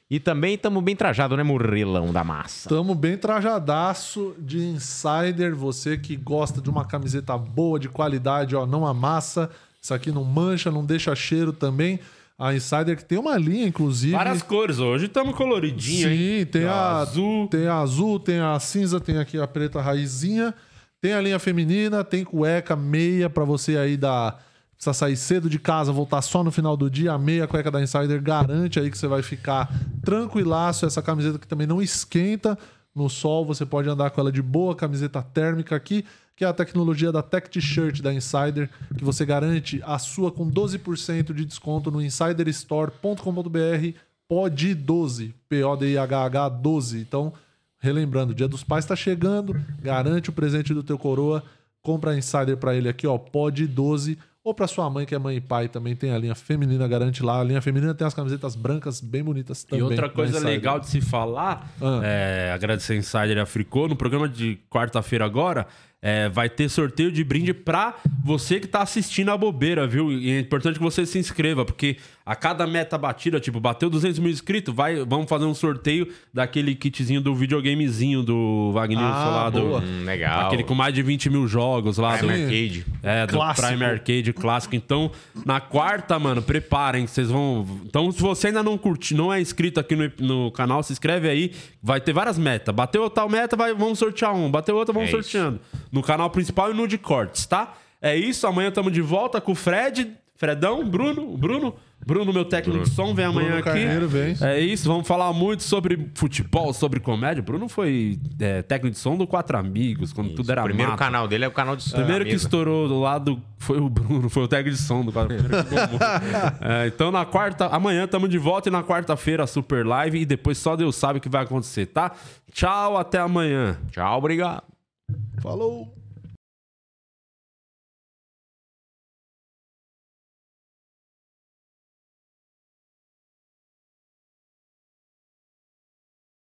E também estamos bem trajados, né, Murrilão da massa? Tamo bem trajadaço de insider. Você que gosta de uma camiseta boa, de qualidade, ó, não amassa. Isso aqui não mancha, não deixa cheiro também. A Insider que tem uma linha, inclusive. Várias cores. Hoje estamos coloridinho, hein? Sim, tem a azul. tem a azul, tem a cinza, tem aqui a preta raizinha, tem a linha feminina, tem cueca, meia pra você aí da precisa sair cedo de casa, voltar só no final do dia, a meia cueca da Insider garante aí que você vai ficar tranquilaço, essa camiseta que também não esquenta no sol, você pode andar com ela de boa, camiseta térmica aqui, que é a tecnologia da Tech T-Shirt da Insider, que você garante a sua com 12% de desconto no insiderstore.com.br POD 12, P-O-D-I-H-H 12. Então, relembrando, o Dia dos Pais está chegando, garante o presente do teu coroa, compra a Insider para ele aqui, ó, POD 12, Ou pra sua mãe, que é mãe e pai, também tem a linha feminina, garante lá. A linha feminina tem as camisetas brancas bem bonitas E também. outra na coisa legal de se falar, Ah. é, agradecer a Insider e a Fricô, no programa de quarta-feira agora, é, vai ter sorteio de brinde pra você que tá assistindo a bobeira, viu? E é importante que você se inscreva, porque a cada meta batida, tipo, bateu 200 mil inscritos, vai, vamos fazer um sorteio daquele kitzinho do videogamezinho do Wagner Ah, lá, do, boa. Hum, legal. aquele com mais de 20 mil jogos lá. Prime do- Arcade. é, do Clássico. Prime Arcade clássico. Então, na quarta, mano, preparem, vocês vão. Então, se você ainda não curte, não é inscrito aqui no, no canal, se inscreve aí. Vai ter várias metas. Bateu tal meta, vai, vamos sortear um. Bateu outra, vamos É isso. No canal principal e no de cortes, tá? É isso. Amanhã estamos de volta com o Fred, Fredão, Bruno, Bruno. Bruno, meu técnico de som, vem amanhã Bruno aqui. Carneiro vem. É isso, vamos falar muito sobre futebol, sobre comédia. Bruno foi é, técnico de som do Quatro Amigos, quando tudo era o primeiro mato. canal dele é o canal de som. O primeiro da que mesa. estourou do lado foi o Bruno, foi o tag de som do que bombou. É, então na quarta, amanhã estamos de volta e na quarta-feira a super live e depois só Deus sabe o que vai acontecer, tá? Tchau, até amanhã. Tchau, obrigado. Falou!